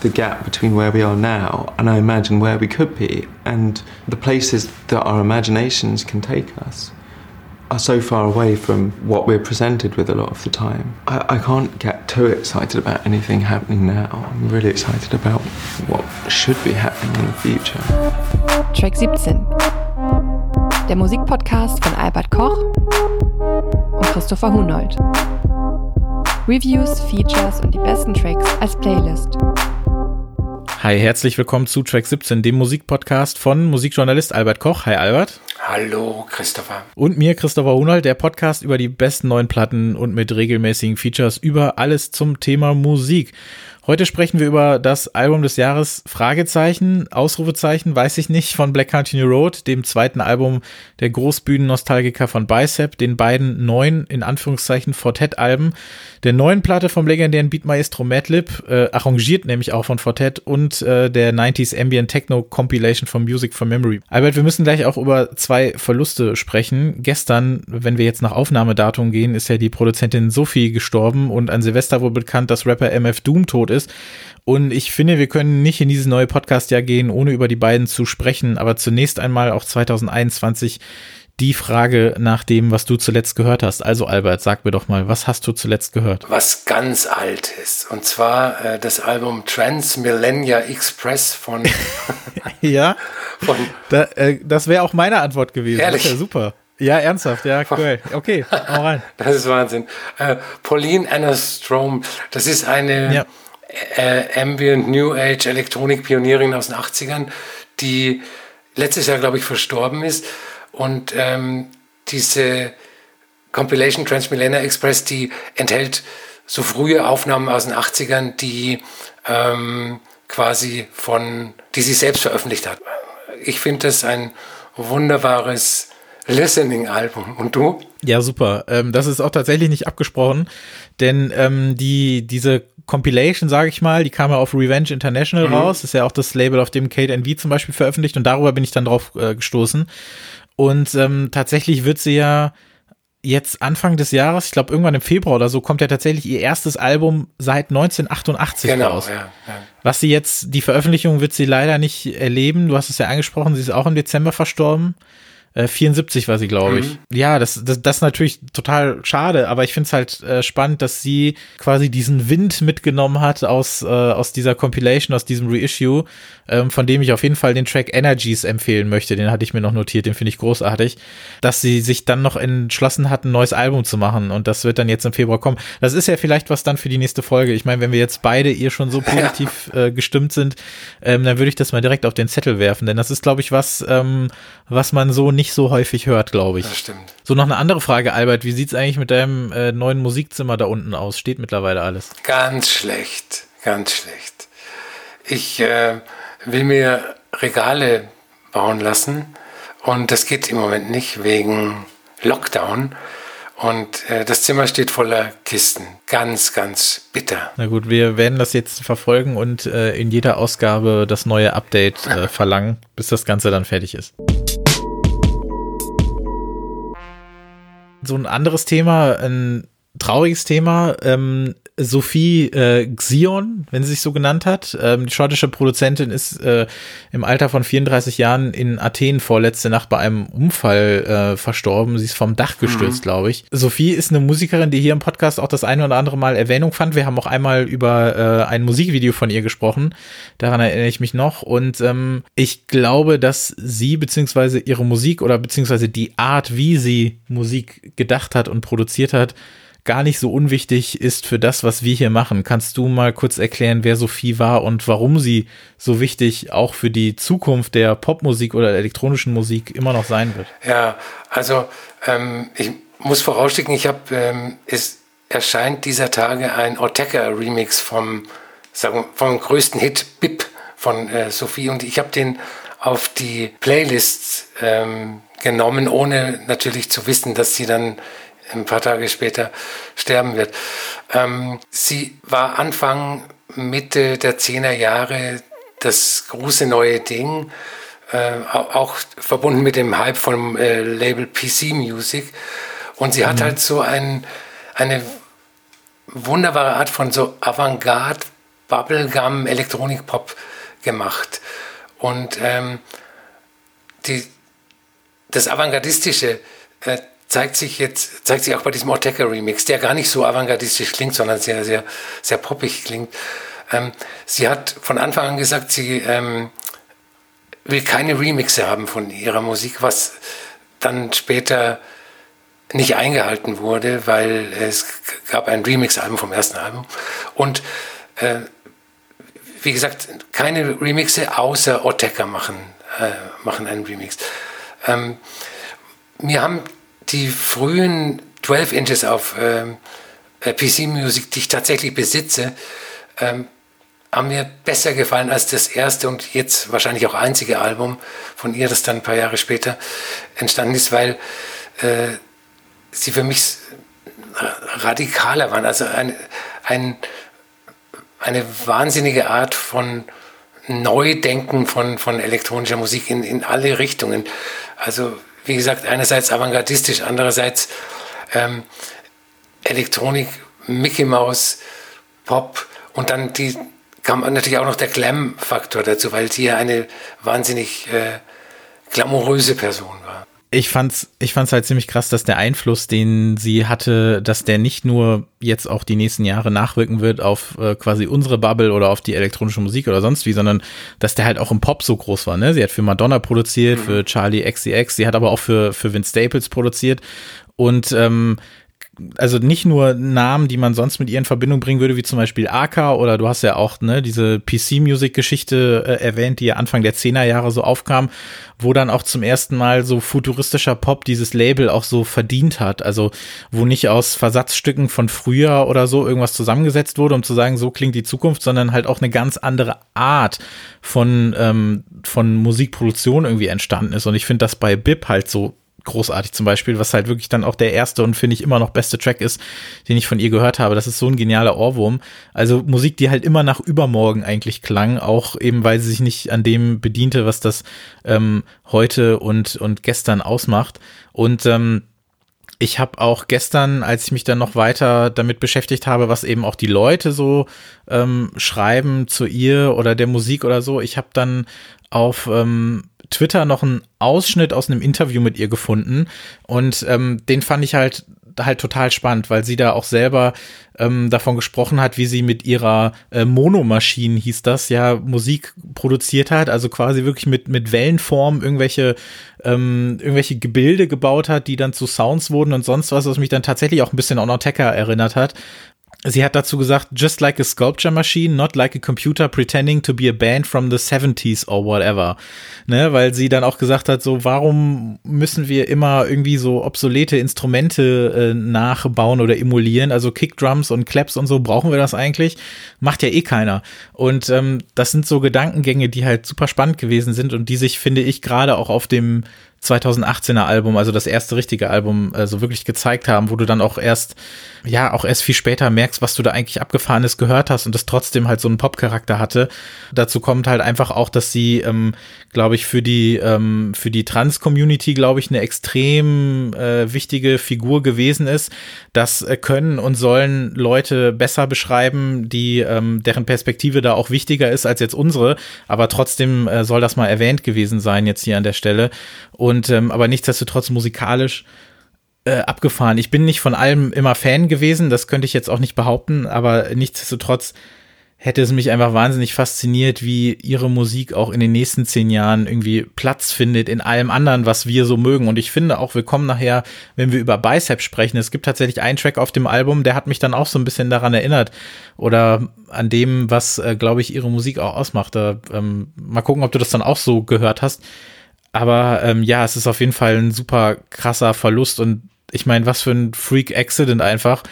the gap between where we are now and I imagine where we could be and the places that our imaginations can take us are so far away from what we're presented with a lot of the time. I, I, can't get too excited about anything happening now. I'm really excited about what should be happening in the future. Track 17. Der Musikpodcast von Albert Koch und Christopher Hunold. Reviews, Features und die besten Tracks als Playlist. Hi, herzlich willkommen zu Track 17, dem Musikpodcast von Musikjournalist Albert Koch. Hi Albert. Hallo Christopher. Und mir Christopher Hunold, der Podcast über die besten neuen Platten und mit regelmäßigen Features über alles zum Thema Musik. Heute sprechen wir über das Album des Jahres Fragezeichen, Ausrufezeichen, weiß ich nicht, von Black Country New Road, dem zweiten Album der Großbühnen-Nostalgiker von Bicep, den beiden neuen, in Anführungszeichen, Fortet-Alben, der neuen Platte vom legendären Beatmaestro Madlib, äh, arrangiert nämlich auch von Fortet und äh, der 90s Ambient Techno Compilation von Music from Memory. Albert, wir müssen gleich auch über zwei Verluste sprechen. Gestern, wenn wir jetzt nach Aufnahmedatum gehen, ist ja die Produzentin Sophie gestorben und an Silvester wurde bekannt, dass Rapper MF Doom tot ist. Und ich finde, wir können nicht in dieses neue Podcast-Jahr gehen, ohne über die beiden zu sprechen. Aber zunächst einmal auch 2021 die Frage nach dem, was du zuletzt gehört hast. Also Albert, sag mir doch mal, was hast du zuletzt gehört? Was ganz altes. Und zwar äh, das Album Transmillennia Express von... ja, von, da, äh, das wäre auch meine Antwort gewesen. Ehrlich? Ist ja super. Ja, ernsthaft, ja, cool. Okay, hau rein. das ist Wahnsinn. Äh, Pauline Anna Strom, das ist eine... Ja äh, Ambient New Age Elektronik-Pionierin aus den 80ern, die letztes Jahr, glaube ich, verstorben ist. Und ähm, diese Compilation Transmillennial Express, die enthält so frühe Aufnahmen aus den 80ern, die ähm, quasi von, die sie selbst veröffentlicht hat. Ich finde das ein wunderbares Listening-Album. Und du? Ja, super. Ähm, das ist auch tatsächlich nicht abgesprochen, denn ähm, die, diese Compilation, sage ich mal, die kam ja auf Revenge International mhm. raus. Das ist ja auch das Label, auf dem Kate NV zum Beispiel veröffentlicht und darüber bin ich dann drauf äh, gestoßen. Und ähm, tatsächlich wird sie ja jetzt Anfang des Jahres, ich glaube irgendwann im Februar oder so, kommt ja tatsächlich ihr erstes Album seit 1988 genau, raus. Ja, ja. Was sie jetzt, die Veröffentlichung wird sie leider nicht erleben. Du hast es ja angesprochen, sie ist auch im Dezember verstorben. 74 äh, war sie, glaube ich. Mhm. Ja, das, das, das ist natürlich total schade, aber ich finde es halt äh, spannend, dass sie quasi diesen Wind mitgenommen hat aus, äh, aus dieser Compilation, aus diesem Reissue, ähm, von dem ich auf jeden Fall den Track Energies empfehlen möchte. Den hatte ich mir noch notiert, den finde ich großartig. Dass sie sich dann noch entschlossen hat, ein neues Album zu machen und das wird dann jetzt im Februar kommen. Das ist ja vielleicht was dann für die nächste Folge. Ich meine, wenn wir jetzt beide ihr schon so positiv äh, gestimmt sind, ähm, dann würde ich das mal direkt auf den Zettel werfen, denn das ist, glaube ich, was, ähm, was man so nicht so häufig hört, glaube ich. Das stimmt. So, noch eine andere Frage, Albert. Wie sieht es eigentlich mit deinem äh, neuen Musikzimmer da unten aus? Steht mittlerweile alles? Ganz schlecht, ganz schlecht. Ich äh, will mir Regale bauen lassen und das geht im Moment nicht wegen Lockdown. Und äh, das Zimmer steht voller Kisten. Ganz, ganz bitter. Na gut, wir werden das jetzt verfolgen und äh, in jeder Ausgabe das neue Update äh, verlangen, bis das Ganze dann fertig ist. So ein anderes Thema, ein trauriges Thema. Ähm, Sophie äh, Xion, wenn sie sich so genannt hat. Ähm, die schottische Produzentin ist äh, im Alter von 34 Jahren in Athen vorletzte Nacht bei einem Unfall äh, verstorben. Sie ist vom Dach gestürzt, mhm. glaube ich. Sophie ist eine Musikerin, die hier im Podcast auch das eine oder andere Mal Erwähnung fand. Wir haben auch einmal über äh, ein Musikvideo von ihr gesprochen. Daran erinnere ich mich noch. Und ähm, ich glaube, dass sie beziehungsweise ihre Musik oder beziehungsweise die Art, wie sie Musik gedacht hat und produziert hat, gar nicht so unwichtig ist für das, was wir hier machen. Kannst du mal kurz erklären, wer Sophie war und warum sie so wichtig auch für die Zukunft der Popmusik oder der elektronischen Musik immer noch sein wird? Ja, also ähm, ich muss vorausschicken, ich habe, ähm, es erscheint dieser Tage ein Ortega-Remix vom, sagen, vom größten Hit Bip von äh, Sophie und ich habe den auf die Playlists ähm, genommen, ohne natürlich zu wissen, dass sie dann ein paar Tage später sterben wird. Ähm, sie war Anfang, Mitte der 10er Jahre das große neue Ding, äh, auch verbunden mit dem Hype vom äh, Label PC Music. Und sie mhm. hat halt so ein, eine wunderbare Art von so Avantgarde Bubblegum Elektronik Pop gemacht. Und ähm, die, das Avantgardistische äh, zeigt sich jetzt, zeigt sich auch bei diesem Ortega Remix, der gar nicht so avantgardistisch klingt, sondern sehr, sehr, sehr poppig klingt. Ähm, sie hat von Anfang an gesagt, sie ähm, will keine Remixe haben von ihrer Musik, was dann später nicht eingehalten wurde, weil es gab ein Remix-Album vom ersten Album. Und äh, wie gesagt, keine Remixe außer Ortega machen, äh, machen einen Remix. Ähm, mir haben die frühen 12 Inches auf ähm, äh, PC-Musik, die ich tatsächlich besitze, ähm, haben mir besser gefallen als das erste und jetzt wahrscheinlich auch einzige Album von ihr, das dann ein paar Jahre später entstanden ist, weil äh, sie für mich radikaler waren. Also ein, ein, eine wahnsinnige Art von Neudenken von, von elektronischer Musik in, in alle Richtungen. Also wie gesagt, einerseits avantgardistisch, andererseits ähm, Elektronik, Mickey Mouse, Pop und dann die, kam natürlich auch noch der Glam-Faktor dazu, weil sie ja eine wahnsinnig äh, glamouröse Person war ich fand's, ich fand's halt ziemlich krass, dass der Einfluss, den sie hatte, dass der nicht nur jetzt auch die nächsten Jahre nachwirken wird auf äh, quasi unsere Bubble oder auf die elektronische Musik oder sonst wie, sondern dass der halt auch im Pop so groß war. Ne? Sie hat für Madonna produziert, mhm. für Charlie XCX, sie hat aber auch für für Vince Staples produziert und ähm, also nicht nur Namen, die man sonst mit ihr in Verbindung bringen würde, wie zum Beispiel Aka oder du hast ja auch ne, diese PC-Music-Geschichte äh, erwähnt, die ja Anfang der 10er Jahre so aufkam, wo dann auch zum ersten Mal so futuristischer Pop dieses Label auch so verdient hat. Also wo nicht aus Versatzstücken von früher oder so irgendwas zusammengesetzt wurde, um zu sagen, so klingt die Zukunft, sondern halt auch eine ganz andere Art von, ähm, von Musikproduktion irgendwie entstanden ist. Und ich finde das bei Bip halt so großartig zum Beispiel, was halt wirklich dann auch der erste und finde ich immer noch beste Track ist, den ich von ihr gehört habe. Das ist so ein genialer Ohrwurm. Also Musik, die halt immer nach übermorgen eigentlich klang, auch eben weil sie sich nicht an dem bediente, was das ähm, heute und, und gestern ausmacht. Und ähm, ich habe auch gestern, als ich mich dann noch weiter damit beschäftigt habe, was eben auch die Leute so ähm, schreiben zu ihr oder der Musik oder so, ich habe dann auf ähm, Twitter noch einen Ausschnitt aus einem Interview mit ihr gefunden. Und ähm, den fand ich halt halt total spannend, weil sie da auch selber ähm, davon gesprochen hat, wie sie mit ihrer äh, Monomaschine, hieß das, ja, Musik produziert hat, also quasi wirklich mit, mit Wellenform irgendwelche, ähm, irgendwelche Gebilde gebaut hat, die dann zu Sounds wurden und sonst was, was mich dann tatsächlich auch ein bisschen an Ortega erinnert hat. Sie hat dazu gesagt, just like a sculpture machine, not like a computer pretending to be a band from the 70s or whatever. Ne, weil sie dann auch gesagt hat, so, warum müssen wir immer irgendwie so obsolete Instrumente äh, nachbauen oder emulieren? Also Kickdrums und Claps und so, brauchen wir das eigentlich? Macht ja eh keiner. Und ähm, das sind so Gedankengänge, die halt super spannend gewesen sind und die sich, finde ich, gerade auch auf dem 2018er Album, also das erste richtige Album, so wirklich gezeigt haben, wo du dann auch erst, ja, auch erst viel später merkst, was du da eigentlich abgefahrenes gehört hast und das trotzdem halt so einen Pop-Charakter hatte. Dazu kommt halt einfach auch, dass sie, ähm, glaube ich, für die, ähm, für die Trans-Community, glaube ich, eine extrem äh, wichtige Figur gewesen ist. Das äh, können und sollen Leute besser beschreiben, die, ähm, deren Perspektive da auch wichtiger ist als jetzt unsere, aber trotzdem äh, soll das mal erwähnt gewesen sein jetzt hier an der Stelle. Ähm, aber nichtsdestotrotz musikalisch äh, abgefahren. Ich bin nicht von allem immer Fan gewesen, das könnte ich jetzt auch nicht behaupten, aber nichtsdestotrotz hätte es mich einfach wahnsinnig fasziniert, wie ihre Musik auch in den nächsten zehn Jahren irgendwie Platz findet in allem anderen, was wir so mögen. Und ich finde auch, wir kommen nachher, wenn wir über Bicep sprechen, es gibt tatsächlich einen Track auf dem Album, der hat mich dann auch so ein bisschen daran erinnert oder an dem, was, äh, glaube ich, ihre Musik auch ausmacht. Da, ähm, mal gucken, ob du das dann auch so gehört hast. Aber ähm, ja, es ist auf jeden Fall ein super krasser Verlust und ich meine, was für ein Freak-Accident einfach.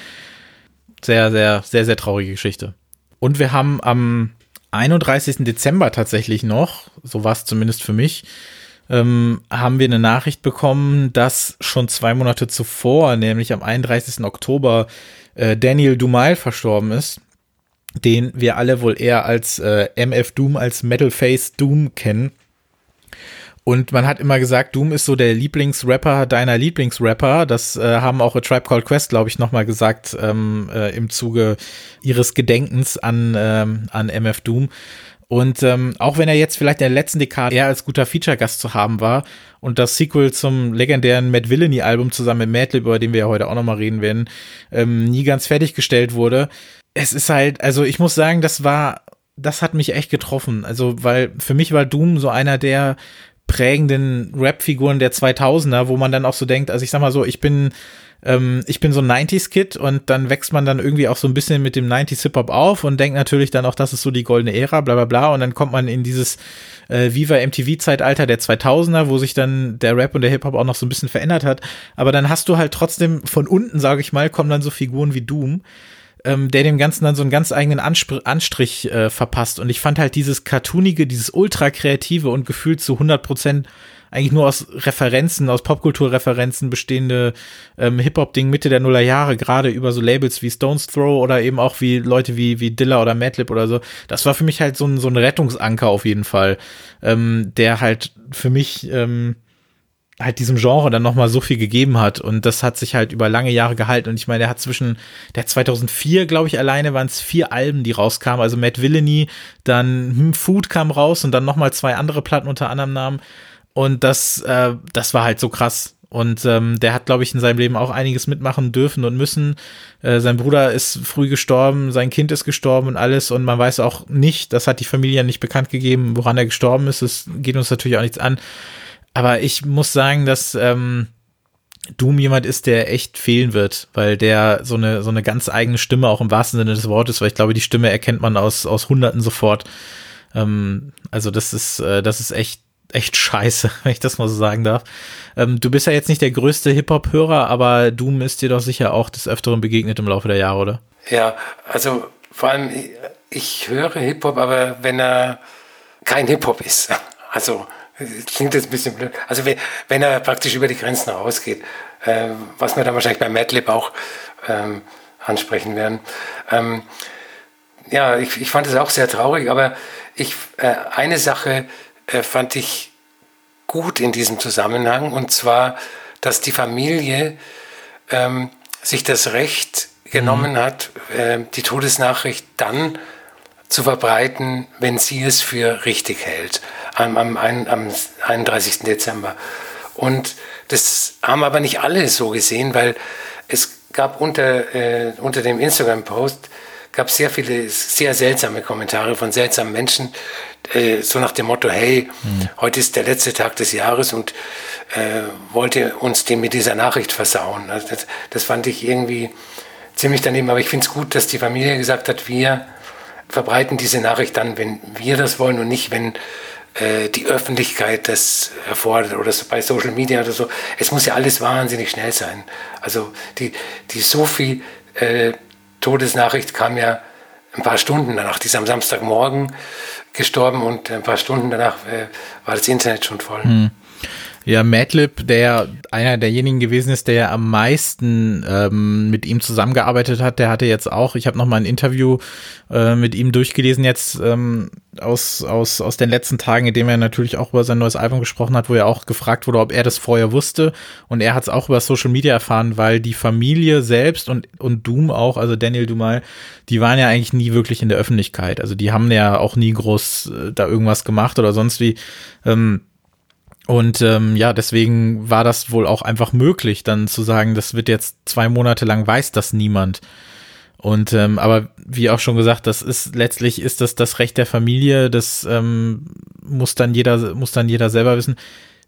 Sehr, sehr, sehr, sehr traurige Geschichte. Und wir haben am 31. Dezember tatsächlich noch, so war es zumindest für mich, ähm, haben wir eine Nachricht bekommen, dass schon zwei Monate zuvor, nämlich am 31. Oktober, äh, Daniel Dumal verstorben ist, den wir alle wohl eher als äh, MF Doom, als Metal Face Doom kennen. Und man hat immer gesagt, Doom ist so der Lieblingsrapper deiner Lieblingsrapper. Das äh, haben auch A Tribe Called Quest, glaube ich, nochmal gesagt ähm, äh, im Zuge ihres Gedenkens an, ähm, an MF Doom. Und ähm, auch wenn er jetzt vielleicht in der letzten Dekade eher als guter Feature-Gast zu haben war und das Sequel zum legendären Matt Villainy-Album zusammen mit Madlib, über den wir ja heute auch nochmal reden werden, ähm, nie ganz fertiggestellt wurde, es ist halt, also ich muss sagen, das war, das hat mich echt getroffen. Also, weil für mich war Doom so einer der prägenden Rap-Figuren der 2000er, wo man dann auch so denkt, also ich sag mal so, ich bin ähm, ich bin so ein 90s-Kid und dann wächst man dann irgendwie auch so ein bisschen mit dem 90s-Hip-Hop auf und denkt natürlich dann auch, das ist so die goldene Ära, bla bla bla. Und dann kommt man in dieses äh, Viva MTV-Zeitalter der 2000er, wo sich dann der Rap und der Hip-Hop auch noch so ein bisschen verändert hat, aber dann hast du halt trotzdem von unten, sage ich mal, kommen dann so Figuren wie Doom, ähm, der dem Ganzen dann so einen ganz eigenen Anspr Anstrich äh, verpasst. Und ich fand halt dieses Cartoonige, dieses ultra kreative und gefühlt zu 100 Prozent eigentlich nur aus Referenzen, aus Popkulturreferenzen bestehende ähm, Hip-Hop-Ding Mitte der Nullerjahre, gerade über so Labels wie Stones Throw oder eben auch wie Leute wie, wie Dilla oder Madlib oder so. Das war für mich halt so ein, so ein Rettungsanker auf jeden Fall, ähm, der halt für mich ähm, halt diesem Genre dann nochmal so viel gegeben hat und das hat sich halt über lange Jahre gehalten und ich meine, der hat zwischen der 2004, glaube ich, alleine waren es vier Alben, die rauskamen, also Matt Villainy, dann hm, Food kam raus und dann nochmal zwei andere Platten unter anderem Namen und das, äh, das war halt so krass und ähm, der hat, glaube ich, in seinem Leben auch einiges mitmachen dürfen und müssen. Äh, sein Bruder ist früh gestorben, sein Kind ist gestorben und alles. Und man weiß auch nicht, das hat die Familie nicht bekannt gegeben, woran er gestorben ist. Es geht uns natürlich auch nichts an. Aber ich muss sagen, dass ähm, Doom jemand ist, der echt fehlen wird, weil der so eine, so eine ganz eigene Stimme auch im wahrsten Sinne des Wortes, weil ich glaube, die Stimme erkennt man aus, aus Hunderten sofort. Ähm, also das ist, äh, das ist echt, echt scheiße, wenn ich das mal so sagen darf. Ähm, du bist ja jetzt nicht der größte Hip-Hop-Hörer, aber Doom ist dir doch sicher auch des Öfteren begegnet im Laufe der Jahre, oder? Ja, also vor allem, ich höre Hip-Hop, aber wenn er kein Hip-Hop ist. Also klingt jetzt ein bisschen blöd. Also wenn, er praktisch über die Grenzen rausgeht, äh, was wir dann wahrscheinlich bei Madlib auch ähm, ansprechen werden. Ähm, ja, ich, ich fand es auch sehr traurig, aber ich, äh, eine Sache äh, fand ich gut in diesem Zusammenhang, und zwar, dass die Familie ähm, sich das Recht genommen mhm. hat, äh, die Todesnachricht dann zu verbreiten, wenn sie es für richtig hält, am, am, am 31. Dezember. Und das haben aber nicht alle so gesehen, weil es gab unter, äh, unter dem Instagram-Post gab sehr viele sehr seltsame Kommentare von seltsamen Menschen, äh, so nach dem Motto, hey, mhm. heute ist der letzte Tag des Jahres und äh, wollte uns den mit dieser Nachricht versauen. Also das, das fand ich irgendwie ziemlich daneben, aber ich finde es gut, dass die Familie gesagt hat, wir verbreiten diese Nachricht dann, wenn wir das wollen und nicht, wenn äh, die Öffentlichkeit das erfordert oder so bei Social Media oder so. Es muss ja alles wahnsinnig schnell sein. Also die, die Sophie äh, Todesnachricht kam ja ein paar Stunden danach. Die ist am Samstagmorgen gestorben und ein paar Stunden danach äh, war das Internet schon voll. Hm. Ja, Madlib, der einer derjenigen gewesen ist, der ja am meisten ähm, mit ihm zusammengearbeitet hat, der hatte jetzt auch, ich habe noch mal ein Interview äh, mit ihm durchgelesen jetzt ähm, aus, aus, aus den letzten Tagen, in dem er natürlich auch über sein neues Album gesprochen hat, wo er auch gefragt wurde, ob er das vorher wusste. Und er hat es auch über Social Media erfahren, weil die Familie selbst und, und Doom auch, also Daniel Dumal, die waren ja eigentlich nie wirklich in der Öffentlichkeit. Also die haben ja auch nie groß äh, da irgendwas gemacht oder sonst wie. Ähm, und ähm, ja, deswegen war das wohl auch einfach möglich, dann zu sagen, das wird jetzt zwei Monate lang weiß das niemand. Und ähm, aber wie auch schon gesagt, das ist letztlich ist das das Recht der Familie. Das ähm, muss dann jeder muss dann jeder selber wissen.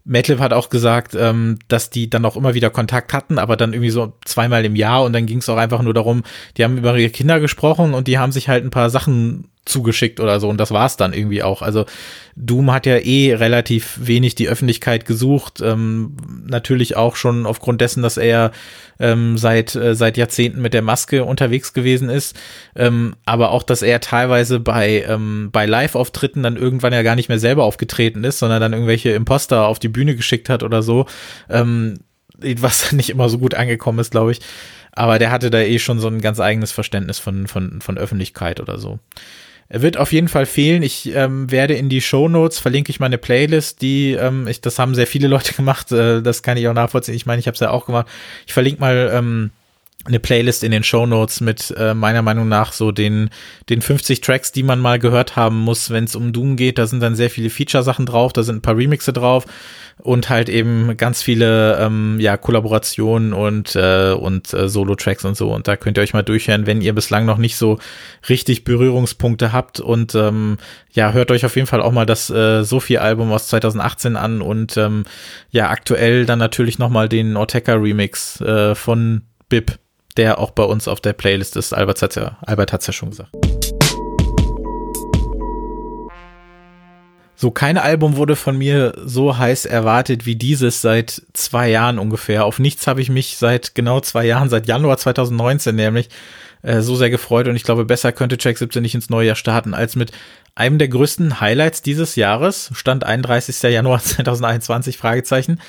Madlib hat auch gesagt, ähm, dass die dann auch immer wieder Kontakt hatten, aber dann irgendwie so zweimal im Jahr und dann ging es auch einfach nur darum, die haben über ihre Kinder gesprochen und die haben sich halt ein paar Sachen zugeschickt oder so und das war's dann irgendwie auch. Also Doom hat ja eh relativ wenig die Öffentlichkeit gesucht, ähm, natürlich auch schon aufgrund dessen, dass er ähm, seit äh, seit Jahrzehnten mit der Maske unterwegs gewesen ist, ähm, aber auch, dass er teilweise bei ähm, bei Live-Auftritten dann irgendwann ja gar nicht mehr selber aufgetreten ist, sondern dann irgendwelche Imposter auf die Bühne geschickt hat oder so, ähm, was nicht immer so gut angekommen ist, glaube ich. Aber der hatte da eh schon so ein ganz eigenes Verständnis von, von, von Öffentlichkeit oder so. Er wird auf jeden Fall fehlen. Ich ähm, werde in die Show Notes verlinke ich meine Playlist, die ähm, ich, das haben sehr viele Leute gemacht. Äh, das kann ich auch nachvollziehen. Ich meine, ich habe es ja auch gemacht. Ich verlinke mal ähm, eine Playlist in den Show Notes mit äh, meiner Meinung nach so den den 50 Tracks, die man mal gehört haben muss, wenn es um Doom geht. Da sind dann sehr viele Feature-Sachen drauf, da sind ein paar Remixe drauf und halt eben ganz viele ähm, ja Kollaborationen und äh, und äh, Solo-Tracks und so. Und da könnt ihr euch mal durchhören, wenn ihr bislang noch nicht so richtig Berührungspunkte habt. Und ähm, ja, hört euch auf jeden Fall auch mal das äh, Sophie-Album aus 2018 an und ähm, ja aktuell dann natürlich noch mal den Ortega Remix äh, von Bib der auch bei uns auf der Playlist ist. Albert hat ja, Albert hat's ja schon gesagt. So, kein Album wurde von mir so heiß erwartet wie dieses seit zwei Jahren ungefähr. Auf nichts habe ich mich seit genau zwei Jahren, seit Januar 2019 nämlich, äh, so sehr gefreut. Und ich glaube, besser könnte Track 17 nicht ins neue Jahr starten, als mit einem der größten Highlights dieses Jahres. Stand 31. Januar 2021, Fragezeichen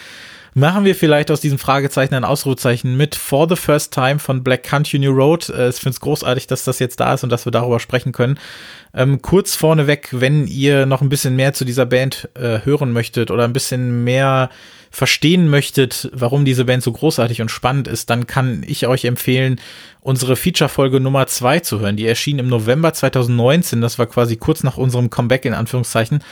machen wir vielleicht aus diesem Fragezeichen ein Ausrufezeichen mit For the First Time von Black Country New Road. Äh, ich finde es großartig, dass das jetzt da ist und dass wir darüber sprechen können. Ähm, kurz vorneweg, wenn ihr noch ein bisschen mehr zu dieser Band äh, hören möchtet oder ein bisschen mehr verstehen möchtet, warum diese Band so großartig und spannend ist, dann kann ich euch empfehlen, unsere Feature-Folge Nummer zwei zu hören. Die erschien im November 2019. Das war quasi kurz nach unserem Comeback in Anführungszeichen.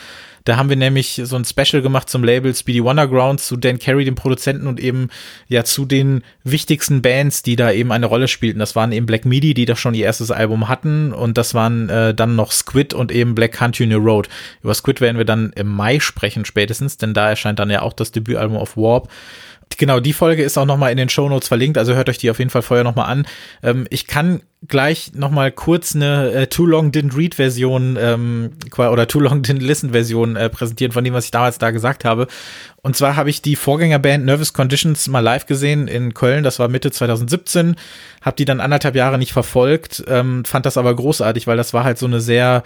Da haben wir nämlich so ein Special gemacht zum Label Speedy Wonderground zu Dan Carey, dem Produzenten und eben ja zu den wichtigsten Bands, die da eben eine Rolle spielten. Das waren eben Black Midi, die da schon ihr erstes Album hatten und das waren äh, dann noch Squid und eben Black Country New Road. Über Squid werden wir dann im Mai sprechen spätestens, denn da erscheint dann ja auch das Debütalbum auf Warp. Genau, die Folge ist auch nochmal in den Show Notes verlinkt, also hört euch die auf jeden Fall vorher nochmal an. Ähm, ich kann gleich nochmal kurz eine äh, Too Long Didn't Read Version ähm, oder Too Long Didn't Listen Version äh, präsentieren von dem, was ich damals da gesagt habe. Und zwar habe ich die Vorgängerband Nervous Conditions mal live gesehen in Köln, das war Mitte 2017, habe die dann anderthalb Jahre nicht verfolgt, ähm, fand das aber großartig, weil das war halt so eine sehr,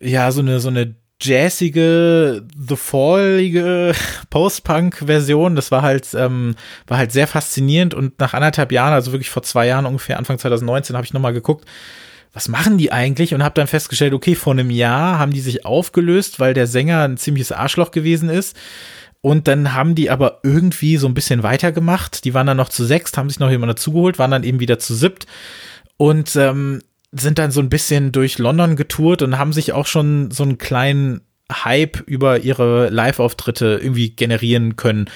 ja, so eine, so eine jazzige, The Fallige Post-Punk-Version. Das war halt, ähm, war halt sehr faszinierend und nach anderthalb Jahren, also wirklich vor zwei Jahren ungefähr, Anfang 2019, habe ich nochmal geguckt, was machen die eigentlich? Und habe dann festgestellt, okay, vor einem Jahr haben die sich aufgelöst, weil der Sänger ein ziemliches Arschloch gewesen ist. Und dann haben die aber irgendwie so ein bisschen weitergemacht. Die waren dann noch zu sechst, haben sich noch jemand dazugeholt, waren dann eben wieder zu siebt. Und ähm, sind dann so ein bisschen durch London getourt und haben sich auch schon so einen kleinen Hype über ihre Live-Auftritte irgendwie generieren können.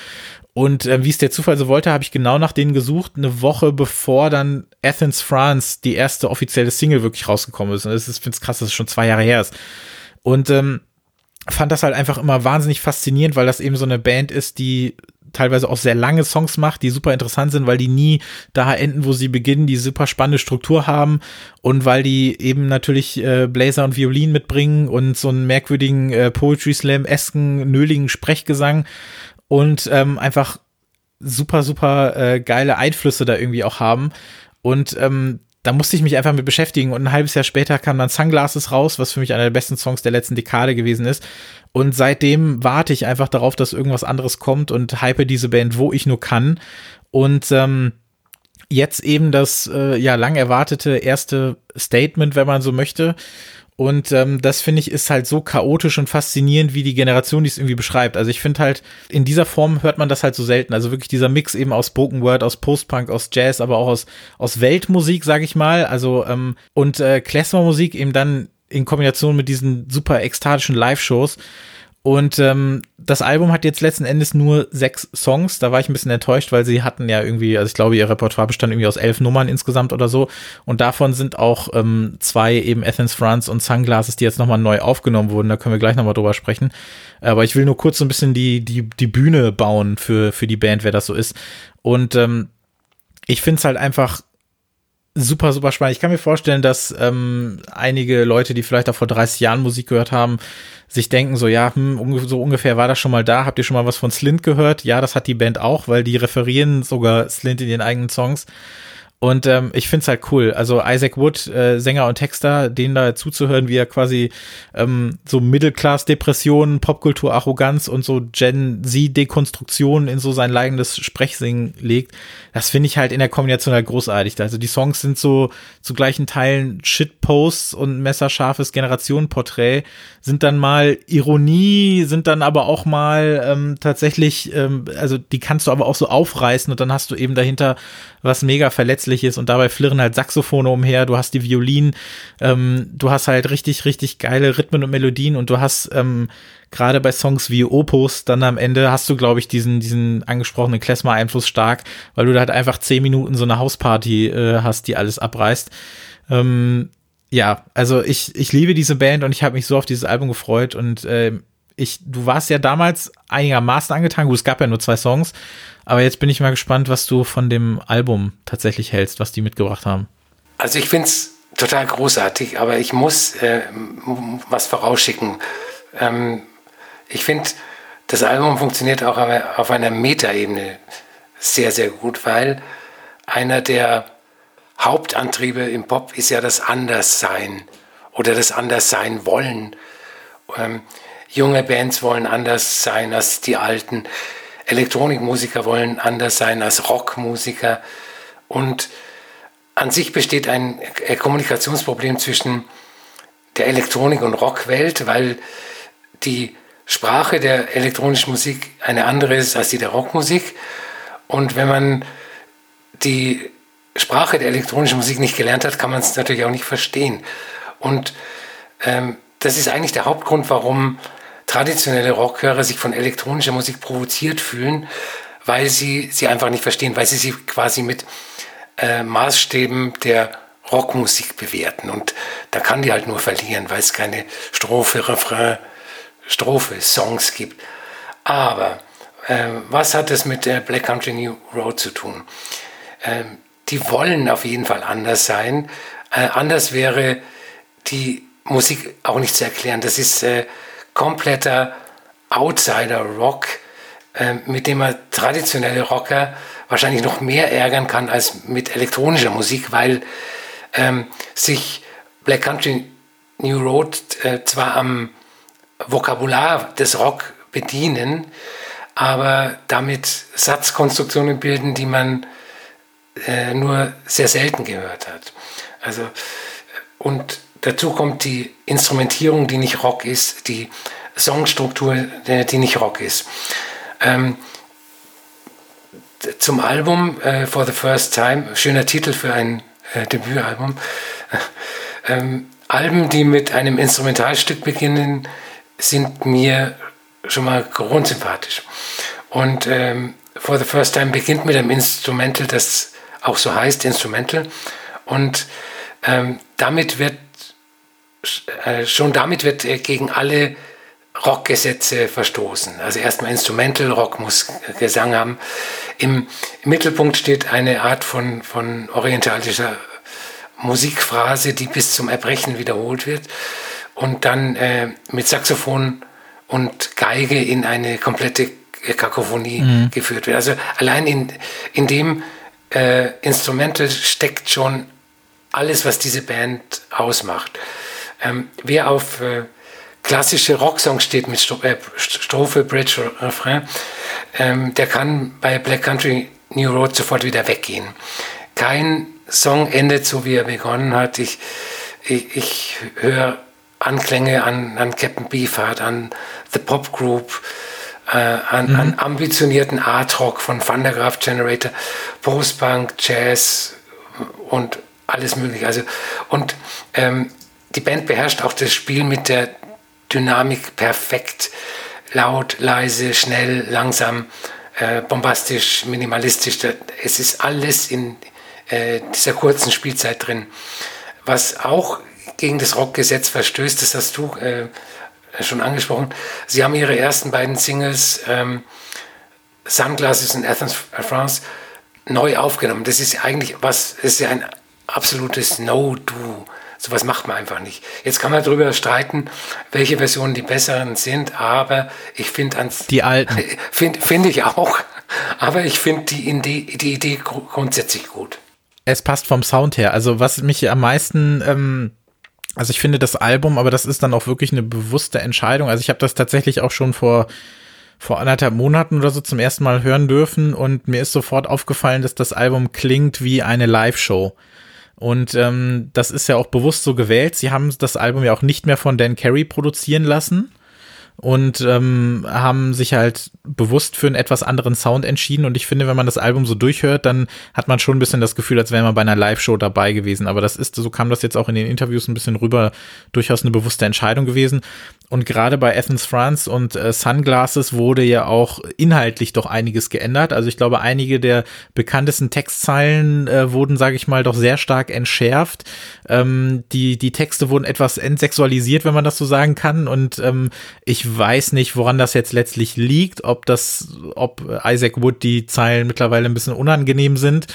Und äh, wie es der Zufall so wollte, habe ich genau nach denen gesucht, eine Woche bevor dann Athens, France, die erste offizielle Single wirklich rausgekommen ist. Und das ist, finde es krass, dass es schon zwei Jahre her ist. Und ähm, fand das halt einfach immer wahnsinnig faszinierend, weil das eben so eine Band ist, die teilweise auch sehr lange Songs macht, die super interessant sind, weil die nie da enden, wo sie beginnen, die super spannende Struktur haben und weil die eben natürlich äh, Blazer und Violin mitbringen und so einen merkwürdigen äh, Poetry Slam-esken, nöligen Sprechgesang und ähm, einfach super, super äh, geile Einflüsse da irgendwie auch haben. Und ähm, da musste ich mich einfach mit beschäftigen und ein halbes Jahr später kam dann Sunglasses raus, was für mich einer der besten Songs der letzten Dekade gewesen ist. Und seitdem warte ich einfach darauf, dass irgendwas anderes kommt und hype diese Band, wo ich nur kann. Und ähm, jetzt eben das äh, ja lang erwartete erste Statement, wenn man so möchte. Und ähm, das finde ich ist halt so chaotisch und faszinierend, wie die Generation dies irgendwie beschreibt. Also ich finde halt, in dieser Form hört man das halt so selten. Also wirklich dieser Mix eben aus Spoken Word, aus Postpunk, aus Jazz, aber auch aus, aus Weltmusik, sag ich mal. Also ähm, und äh, Klezmer-Musik eben dann in Kombination mit diesen super ekstatischen Live-Shows. Und ähm, das Album hat jetzt letzten Endes nur sechs Songs. Da war ich ein bisschen enttäuscht, weil sie hatten ja irgendwie, also ich glaube, ihr Repertoire bestand irgendwie aus elf Nummern insgesamt oder so. Und davon sind auch ähm, zwei eben Athens France und Sunglasses, die jetzt nochmal neu aufgenommen wurden. Da können wir gleich nochmal drüber sprechen. Aber ich will nur kurz so ein bisschen die, die, die Bühne bauen für, für die Band, wer das so ist. Und ähm, ich finde es halt einfach super, super spannend. Ich kann mir vorstellen, dass ähm, einige Leute, die vielleicht auch vor 30 Jahren Musik gehört haben, sich denken so, ja, hm, so ungefähr war das schon mal da. Habt ihr schon mal was von Slint gehört? Ja, das hat die Band auch, weil die referieren sogar Slint in ihren eigenen Songs. Und ähm, ich find's halt cool. Also Isaac Wood, äh, Sänger und Texter, denen da zuzuhören, wie er quasi ähm, so Mittelklass-Depressionen, Popkultur-Arroganz und so Gen Z-Dekonstruktionen in so sein eigenes Sprechsingen legt, das finde ich halt in der Kombination halt großartig. Also die Songs sind so zu gleichen Teilen Shitposts und messerscharfes Generationenporträt, sind dann mal Ironie, sind dann aber auch mal ähm, tatsächlich, ähm, also die kannst du aber auch so aufreißen und dann hast du eben dahinter was mega verletzliches und dabei flirren halt Saxophone umher, du hast die Violinen, ähm, du hast halt richtig, richtig geile Rhythmen und Melodien und du hast ähm, gerade bei Songs wie Opus dann am Ende hast du, glaube ich, diesen, diesen angesprochenen Klezmer-Einfluss stark, weil du da halt einfach zehn Minuten so eine Hausparty äh, hast, die alles abreißt. Ähm, ja, also ich, ich liebe diese Band und ich habe mich so auf dieses Album gefreut und äh, ich, du warst ja damals einigermaßen angetan, gut, es gab ja nur zwei Songs, aber jetzt bin ich mal gespannt, was du von dem Album tatsächlich hältst, was die mitgebracht haben. Also ich finde es total großartig, aber ich muss äh, was vorausschicken. Ähm, ich finde, das Album funktioniert auch auf einer Metaebene sehr, sehr gut, weil einer der Hauptantriebe im Pop ist ja das Anderssein oder das Anderssein wollen. Ähm, junge Bands wollen anders sein als die alten. Elektronikmusiker wollen anders sein als Rockmusiker. Und an sich besteht ein Kommunikationsproblem zwischen der Elektronik- und Rockwelt, weil die Sprache der elektronischen Musik eine andere ist als die der Rockmusik. Und wenn man die Sprache der elektronischen Musik nicht gelernt hat, kann man es natürlich auch nicht verstehen. Und ähm, das ist eigentlich der Hauptgrund, warum traditionelle Rockhörer sich von elektronischer Musik provoziert fühlen, weil sie sie einfach nicht verstehen, weil sie sie quasi mit äh, Maßstäben der Rockmusik bewerten. Und da kann die halt nur verlieren, weil es keine Strophe, Refrain, Strophe, Songs gibt. Aber äh, was hat es mit der Black Country New Road zu tun? Ähm, die wollen auf jeden Fall anders sein. Äh, anders wäre die Musik auch nicht zu erklären. Das ist äh, kompletter Outsider-Rock, äh, mit dem man traditionelle Rocker wahrscheinlich noch mehr ärgern kann als mit elektronischer Musik, weil ähm, sich Black Country New Road äh, zwar am Vokabular des Rock bedienen, aber damit Satzkonstruktionen bilden, die man äh, nur sehr selten gehört hat. Also, und Dazu kommt die Instrumentierung, die nicht Rock ist, die Songstruktur, die nicht Rock ist. Ähm, zum Album äh, For the First Time, schöner Titel für ein äh, Debütalbum. Ähm, Alben, die mit einem Instrumentalstück beginnen, sind mir schon mal grundsympathisch. Und ähm, For the First Time beginnt mit einem Instrumental, das auch so heißt, Instrumental. Und ähm, damit wird äh, schon damit wird gegen alle Rockgesetze verstoßen. Also erstmal Instrumental Rock muss Gesang haben. Im, Im, Mittelpunkt steht eine Art von, von orientalischer Musikphrase, die bis zum Erbrechen wiederholt wird und dann äh, mit Saxophon und Geige in eine komplette Kakophonie mhm. geführt wird. Also allein in, in dem äh, Instrumental steckt schon alles, was diese Band ausmacht. Ähm, wer auf äh, klassische Rocksongs steht mit Stro äh, Strophe, Bridge, Refrain, ähm, der kann bei Black Country New Road sofort wieder weggehen. Kein Song endet so, wie er begonnen hat. Ich, ich, ich höre Anklänge an, an Captain Beefheart, an The Pop Group, äh, an, mhm. an, ambitionierten Art Rock von Thundergraph Generator, Postpunk, Jazz und alles mögliche. Also, und ähm, die Band beherrscht auch das Spiel mit der Dynamik perfekt. Laut, leise, schnell, langsam, äh, bombastisch, minimalistisch. Es ist alles in äh, dieser kurzen Spielzeit drin. Was auch gegen das Rockgesetz verstößt, das hast du äh, schon angesprochen. Sie haben ihre ersten beiden Singles ähm, Sunglasses in Athens, France neu aufgenommen. Das ist eigentlich was, das ist ja ein absolutes No-Do. Sowas macht man einfach nicht. Jetzt kann man darüber streiten, welche Versionen die besseren sind, aber ich finde ans. Die alten. Finde find ich auch. Aber ich finde die Idee, die Idee grundsätzlich gut. Es passt vom Sound her. Also was mich am meisten, ähm, also ich finde das Album, aber das ist dann auch wirklich eine bewusste Entscheidung. Also ich habe das tatsächlich auch schon vor vor anderthalb Monaten oder so zum ersten Mal hören dürfen und mir ist sofort aufgefallen, dass das Album klingt wie eine Live-Show. Und ähm, das ist ja auch bewusst so gewählt. Sie haben das Album ja auch nicht mehr von Dan Carey produzieren lassen, und ähm, haben sich halt bewusst für einen etwas anderen Sound entschieden. Und ich finde, wenn man das Album so durchhört, dann hat man schon ein bisschen das Gefühl, als wäre man bei einer Live-Show dabei gewesen. Aber das ist, so kam das jetzt auch in den Interviews ein bisschen rüber, durchaus eine bewusste Entscheidung gewesen. Und gerade bei Athens France und äh, Sunglasses wurde ja auch inhaltlich doch einiges geändert. Also ich glaube, einige der bekanntesten Textzeilen äh, wurden, sage ich mal, doch sehr stark entschärft. Ähm, die, die Texte wurden etwas entsexualisiert, wenn man das so sagen kann. Und ähm, ich weiß nicht, woran das jetzt letztlich liegt, ob das, ob Isaac Wood die Zeilen mittlerweile ein bisschen unangenehm sind,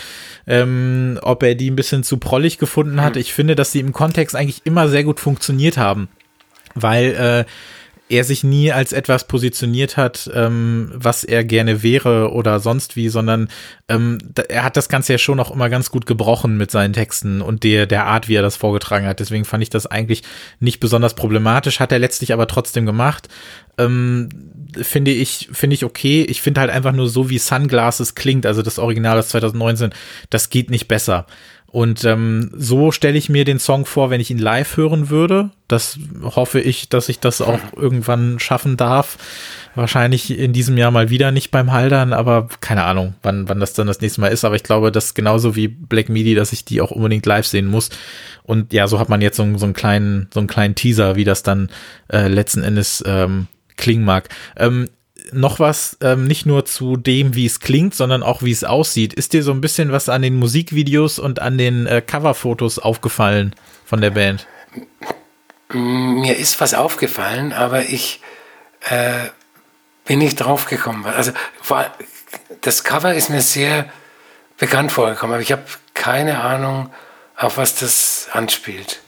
ähm, ob er die ein bisschen zu prollig gefunden hat. Ich finde, dass sie im Kontext eigentlich immer sehr gut funktioniert haben weil äh, er sich nie als etwas positioniert hat, ähm, was er gerne wäre oder sonst wie, sondern ähm, er hat das Ganze ja schon auch immer ganz gut gebrochen mit seinen Texten und der, der Art, wie er das vorgetragen hat. Deswegen fand ich das eigentlich nicht besonders problematisch, hat er letztlich aber trotzdem gemacht. Ähm, finde ich, finde ich okay. Ich finde halt einfach nur so, wie Sunglasses klingt, also das Original aus 2019, das geht nicht besser. Und ähm, so stelle ich mir den Song vor, wenn ich ihn live hören würde. Das hoffe ich, dass ich das auch irgendwann schaffen darf. Wahrscheinlich in diesem Jahr mal wieder nicht beim Haldern, aber keine Ahnung, wann, wann das dann das nächste Mal ist. Aber ich glaube, das ist genauso wie Black Midi, dass ich die auch unbedingt live sehen muss. Und ja, so hat man jetzt so, so einen kleinen, so einen kleinen Teaser, wie das dann äh, letzten Endes ähm, klingen mag. Ähm, noch was, ähm, nicht nur zu dem, wie es klingt, sondern auch wie es aussieht. Ist dir so ein bisschen was an den Musikvideos und an den äh, Coverfotos aufgefallen von der Band? Mir ist was aufgefallen, aber ich äh, bin nicht drauf gekommen. Also das Cover ist mir sehr bekannt vorgekommen, aber ich habe keine Ahnung, auf was das anspielt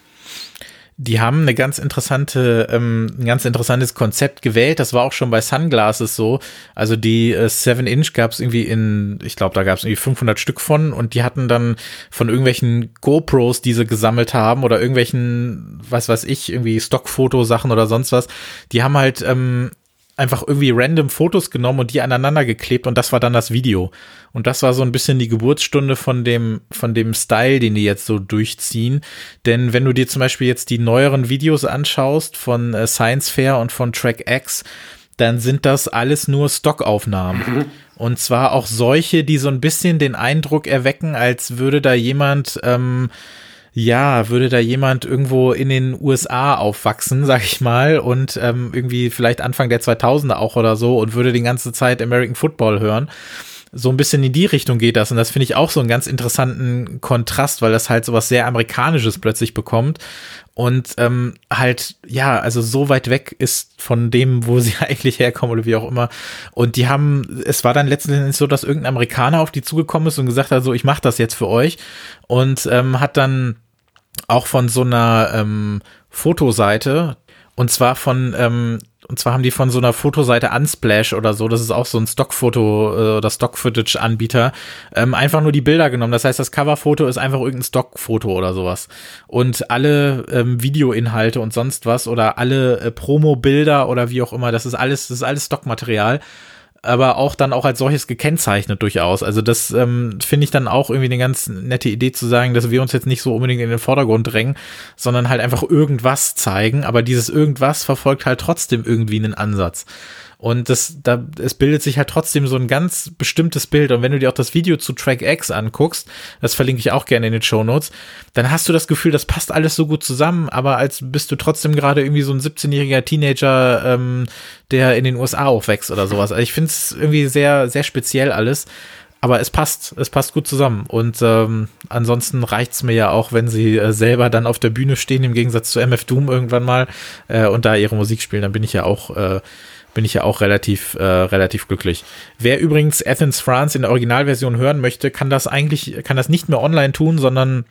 die haben eine ganz interessante, ähm, ein ganz interessantes Konzept gewählt. Das war auch schon bei Sunglasses so. Also die äh, 7 Inch gab es irgendwie in, ich glaube, da gab es irgendwie 500 Stück von und die hatten dann von irgendwelchen GoPros, die sie gesammelt haben oder irgendwelchen, was weiß ich, irgendwie Stockfotosachen oder sonst was. Die haben halt ähm, einfach irgendwie random Fotos genommen und die aneinander geklebt und das war dann das Video. Und das war so ein bisschen die Geburtsstunde von dem, von dem Style, den die jetzt so durchziehen. Denn wenn du dir zum Beispiel jetzt die neueren Videos anschaust von äh, Science Fair und von Track X, dann sind das alles nur Stockaufnahmen. Mhm. Und zwar auch solche, die so ein bisschen den Eindruck erwecken, als würde da jemand ähm, ja, würde da jemand irgendwo in den USA aufwachsen, sag ich mal, und ähm, irgendwie vielleicht Anfang der 2000er auch oder so und würde die ganze Zeit American Football hören. So ein bisschen in die Richtung geht das und das finde ich auch so einen ganz interessanten Kontrast, weil das halt so was sehr Amerikanisches plötzlich bekommt und ähm, halt, ja, also so weit weg ist von dem, wo sie eigentlich herkommen oder wie auch immer. Und die haben, es war dann letztendlich so, dass irgendein Amerikaner auf die zugekommen ist und gesagt hat, so, ich mache das jetzt für euch und ähm, hat dann auch von so einer ähm, Fotoseite und zwar von ähm, und zwar haben die von so einer Fotoseite Unsplash oder so, das ist auch so ein Stockfoto äh, oder Stock-Footage-Anbieter, ähm, einfach nur die Bilder genommen. Das heißt, das Coverfoto ist einfach irgendein Stockfoto oder sowas. Und alle ähm, Videoinhalte und sonst was oder alle äh, Promo-Bilder oder wie auch immer, das ist alles, das ist alles Stockmaterial aber auch dann auch als solches gekennzeichnet durchaus. Also das ähm, finde ich dann auch irgendwie eine ganz nette Idee zu sagen, dass wir uns jetzt nicht so unbedingt in den Vordergrund drängen, sondern halt einfach irgendwas zeigen, aber dieses irgendwas verfolgt halt trotzdem irgendwie einen Ansatz. Und das, da, es bildet sich halt trotzdem so ein ganz bestimmtes Bild. Und wenn du dir auch das Video zu Track X anguckst, das verlinke ich auch gerne in den Show Notes, dann hast du das Gefühl, das passt alles so gut zusammen, aber als bist du trotzdem gerade irgendwie so ein 17-jähriger Teenager, ähm, der in den USA aufwächst oder sowas. Also ich finde es irgendwie sehr, sehr speziell alles. Aber es passt, es passt gut zusammen. Und ähm, ansonsten reicht's mir ja auch, wenn sie äh, selber dann auf der Bühne stehen, im Gegensatz zu MF Doom irgendwann mal äh, und da ihre Musik spielen, dann bin ich ja auch äh, bin ich ja auch relativ, äh, relativ glücklich. Wer übrigens Athens France in der Originalversion hören möchte, kann das eigentlich, kann das nicht mehr online tun, sondern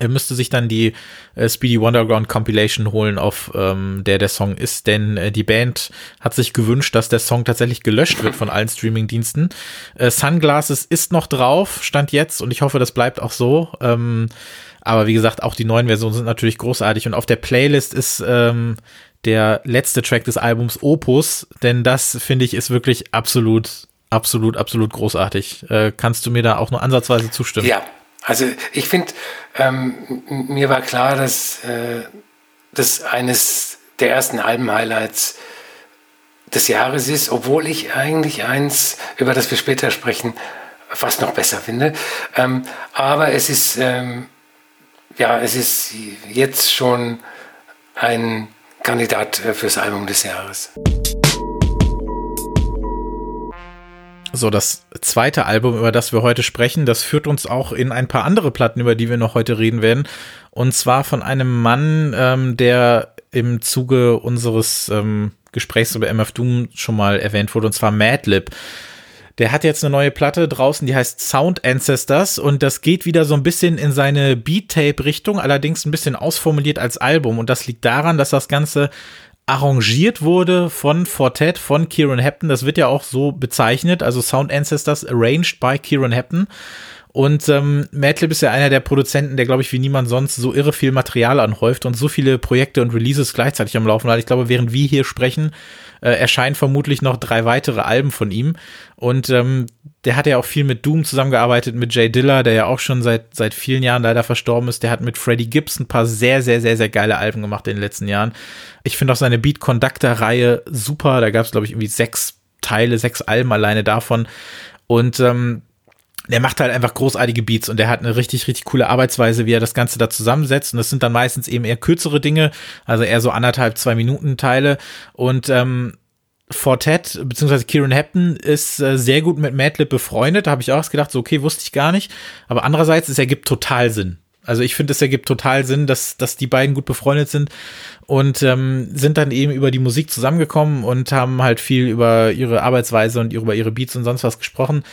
Er müsste sich dann die äh, Speedy Wonderground Compilation holen, auf ähm, der der Song ist, denn äh, die Band hat sich gewünscht, dass der Song tatsächlich gelöscht wird von allen Streamingdiensten. Äh, Sunglasses ist noch drauf, stand jetzt, und ich hoffe, das bleibt auch so. Ähm, aber wie gesagt, auch die neuen Versionen sind natürlich großartig. Und auf der Playlist ist ähm, der letzte Track des Albums Opus, denn das finde ich ist wirklich absolut, absolut, absolut großartig. Äh, kannst du mir da auch nur ansatzweise zustimmen? Ja, also ich finde, ähm, mir war klar, dass äh, das eines der ersten Alben-Highlights des Jahres ist, obwohl ich eigentlich eins, über das wir später sprechen, fast noch besser finde. Ähm, aber es ist, ähm, ja, es ist jetzt schon ein Kandidat äh, fürs Album des Jahres. So, das zweite Album, über das wir heute sprechen, das führt uns auch in ein paar andere Platten, über die wir noch heute reden werden. Und zwar von einem Mann, ähm, der im Zuge unseres ähm, Gesprächs über MF Doom schon mal erwähnt wurde, und zwar Madlib. Der hat jetzt eine neue Platte draußen, die heißt Sound Ancestors und das geht wieder so ein bisschen in seine Beat-Tape-Richtung, allerdings ein bisschen ausformuliert als Album. Und das liegt daran, dass das Ganze arrangiert wurde von Fortet, von Kieran Hepton. Das wird ja auch so bezeichnet, also Sound Ancestors arranged by Kieran Hepton. Und ähm, Madlib ist ja einer der Produzenten, der, glaube ich, wie niemand sonst so irre viel Material anhäuft und so viele Projekte und Releases gleichzeitig am Laufen hat. Ich glaube, während wir hier sprechen, äh, erscheinen vermutlich noch drei weitere Alben von ihm. Und ähm, der hat ja auch viel mit Doom zusammengearbeitet, mit Jay Diller, der ja auch schon seit, seit vielen Jahren leider verstorben ist. Der hat mit Freddie Gibbs ein paar sehr, sehr, sehr, sehr geile Alben gemacht in den letzten Jahren. Ich finde auch seine Beat Conductor-Reihe super. Da gab es, glaube ich, irgendwie sechs Teile, sechs Alben alleine davon. Und ähm, der macht halt einfach großartige Beats und der hat eine richtig, richtig coole Arbeitsweise, wie er das Ganze da zusammensetzt. Und das sind dann meistens eben eher kürzere Dinge, also eher so anderthalb, zwei Minuten Teile. Und ähm, Fortet, beziehungsweise Kieran Hepton ist äh, sehr gut mit Madlib befreundet. Da habe ich auch gedacht, so okay, wusste ich gar nicht. Aber andererseits, es ergibt total Sinn. Also ich finde, es ergibt total Sinn, dass, dass die beiden gut befreundet sind und ähm, sind dann eben über die Musik zusammengekommen und haben halt viel über ihre Arbeitsweise und über ihre Beats und sonst was gesprochen.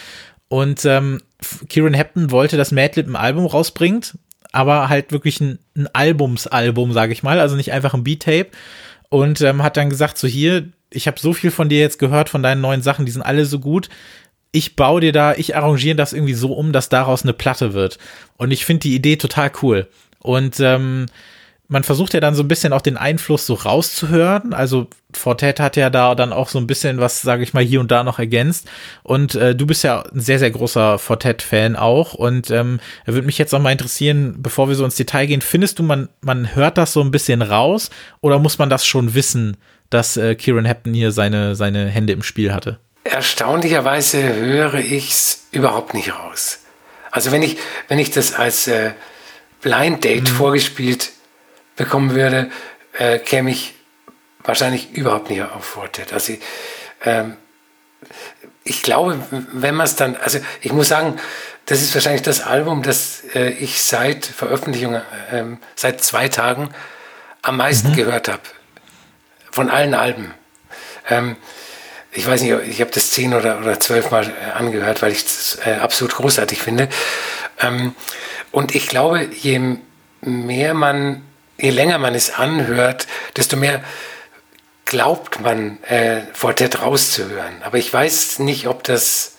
Und ähm, Kieran Hepton wollte, dass Madlib ein Album rausbringt, aber halt wirklich ein, ein Albumsalbum, sage ich mal, also nicht einfach ein Beat-Tape. Und ähm, hat dann gesagt, so hier, ich habe so viel von dir jetzt gehört, von deinen neuen Sachen, die sind alle so gut. Ich baue dir da, ich arrangiere das irgendwie so um, dass daraus eine Platte wird. Und ich finde die Idee total cool. Und ähm, man versucht ja dann so ein bisschen auch den Einfluss so rauszuhören. Also Fortet hat ja da dann auch so ein bisschen was, sage ich mal, hier und da noch ergänzt. Und äh, du bist ja ein sehr, sehr großer Fortet-Fan auch. Und ähm, würde mich jetzt noch mal interessieren, bevor wir so ins Detail gehen, findest du, man, man hört das so ein bisschen raus oder muss man das schon wissen, dass äh, Kieran Hepton hier seine, seine Hände im Spiel hatte? Erstaunlicherweise höre ich es überhaupt nicht raus. Also wenn ich, wenn ich das als äh, Blind Date mhm. vorgespielt bekommen würde, äh, käme ich wahrscheinlich überhaupt nicht auf Fortet. Also ich, ähm, ich glaube, wenn man es dann, also ich muss sagen, das ist wahrscheinlich das Album, das äh, ich seit Veröffentlichung, äh, seit zwei Tagen am meisten mhm. gehört habe. Von allen Alben. Ähm, ich weiß nicht, ich habe das zehn oder, oder zwölf Mal äh, angehört, weil ich es äh, absolut großartig finde. Ähm, und ich glaube, je mehr man je länger man es anhört, desto mehr glaubt man, äh, Fortet rauszuhören. Aber ich weiß nicht, ob das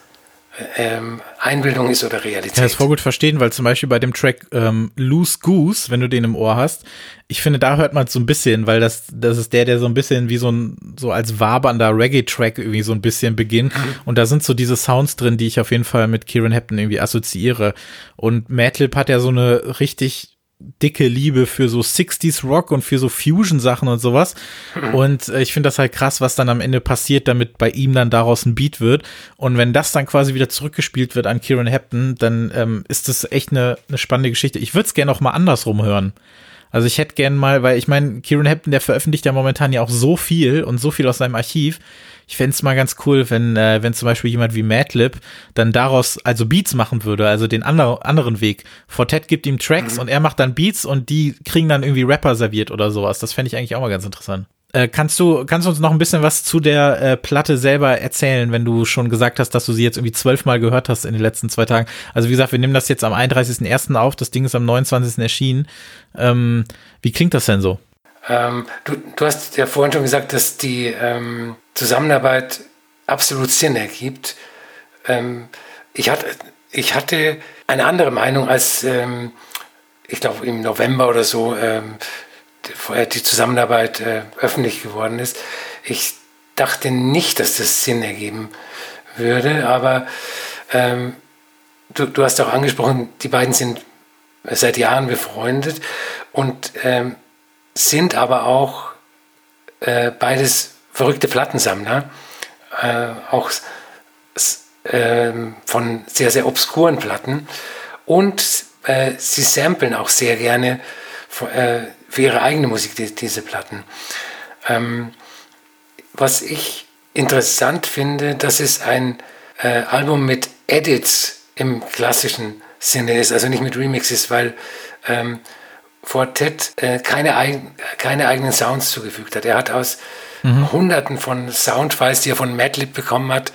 ähm, Einbildung ist oder Realität. Ich kann das voll gut verstehen, weil zum Beispiel bei dem Track ähm, Loose Goose, wenn du den im Ohr hast, ich finde, da hört man es so ein bisschen, weil das, das ist der, der so ein bisschen wie so ein, so als wabernder Reggae-Track irgendwie so ein bisschen beginnt. Mhm. Und da sind so diese Sounds drin, die ich auf jeden Fall mit Kieran Hepton irgendwie assoziiere. Und Madlib hat ja so eine richtig dicke Liebe für so 60s Rock und für so Fusion Sachen und sowas. Und äh, ich finde das halt krass, was dann am Ende passiert, damit bei ihm dann daraus ein Beat wird. Und wenn das dann quasi wieder zurückgespielt wird an Kieran Hepton, dann ähm, ist das echt eine, eine spannende Geschichte. Ich würde es gerne auch mal andersrum hören. Also ich hätte gern mal, weil ich meine, Kieran Hepton, der veröffentlicht ja momentan ja auch so viel und so viel aus seinem Archiv. Ich fände es mal ganz cool, wenn, äh, wenn zum Beispiel jemand wie Madlib dann daraus also Beats machen würde, also den andre, anderen Weg. Fortet gibt ihm Tracks mhm. und er macht dann Beats und die kriegen dann irgendwie Rapper serviert oder sowas. Das fände ich eigentlich auch mal ganz interessant. Äh, kannst du kannst du uns noch ein bisschen was zu der äh, Platte selber erzählen, wenn du schon gesagt hast, dass du sie jetzt irgendwie zwölfmal gehört hast in den letzten zwei Tagen? Also wie gesagt, wir nehmen das jetzt am 31.01. auf, das Ding ist am 29. erschienen. Ähm, wie klingt das denn so? Ähm, du, du hast ja vorhin schon gesagt, dass die ähm, Zusammenarbeit absolut Sinn ergibt. Ähm, ich, hatte, ich hatte eine andere Meinung, als ähm, ich glaube im November oder so ähm, die Zusammenarbeit äh, öffentlich geworden ist. Ich dachte nicht, dass das Sinn ergeben würde, aber ähm, du, du, hast auch angesprochen, die beiden sind seit Jahren befreundet und sind aber auch äh, beides verrückte Plattensammler, äh, auch äh, von sehr, sehr obskuren Platten und äh, sie samplen auch sehr gerne äh, für ihre eigene Musik, die, diese Platten. Ähm, was ich interessant finde, dass es ein äh, Album mit Edits im klassischen Sinne ist, also nicht mit Remixes, weil ähm, Fortet äh, keine, eig keine eigenen Sounds zugefügt hat. Er hat aus mhm. Hunderten von Soundfiles, die er von Madlib bekommen hat,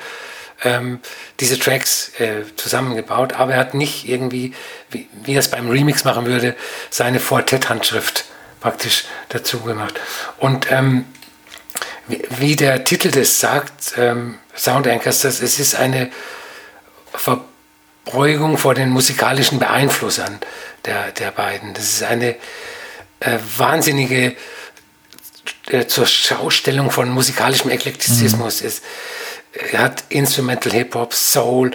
ähm, diese Tracks äh, zusammengebaut, aber er hat nicht irgendwie, wie, wie er es beim Remix machen würde, seine Fortet-Handschrift praktisch dazu gemacht. Und ähm, wie, wie, der Titel das sagt, ähm, Sound Anchors, das, es ist eine Verbeugung vor den musikalischen Beeinflussern der, der beiden. Das ist eine äh, wahnsinnige äh, zur Schaustellung von musikalischem Eklektizismus. Mhm. Es, er hat Instrumental Hip-Hop, Soul,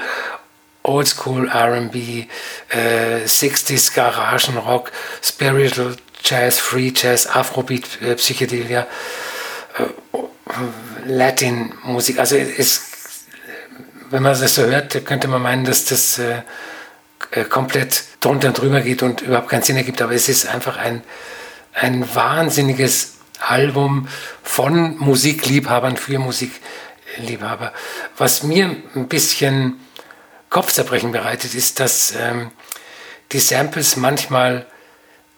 Oldschool R&B, äh, 60s Garagenrock, Spiritual Jazz, Free Jazz, Afrobeat, äh, Psychedelia, äh, Latin Musik. Also ist, wenn man das so hört, könnte man meinen, dass das äh, komplett drunter und drüber geht und überhaupt keinen Sinn ergibt. Aber es ist einfach ein, ein wahnsinniges Album von Musikliebhabern für Musikliebhaber. Was mir ein bisschen Kopfzerbrechen bereitet, ist, dass ähm, die Samples manchmal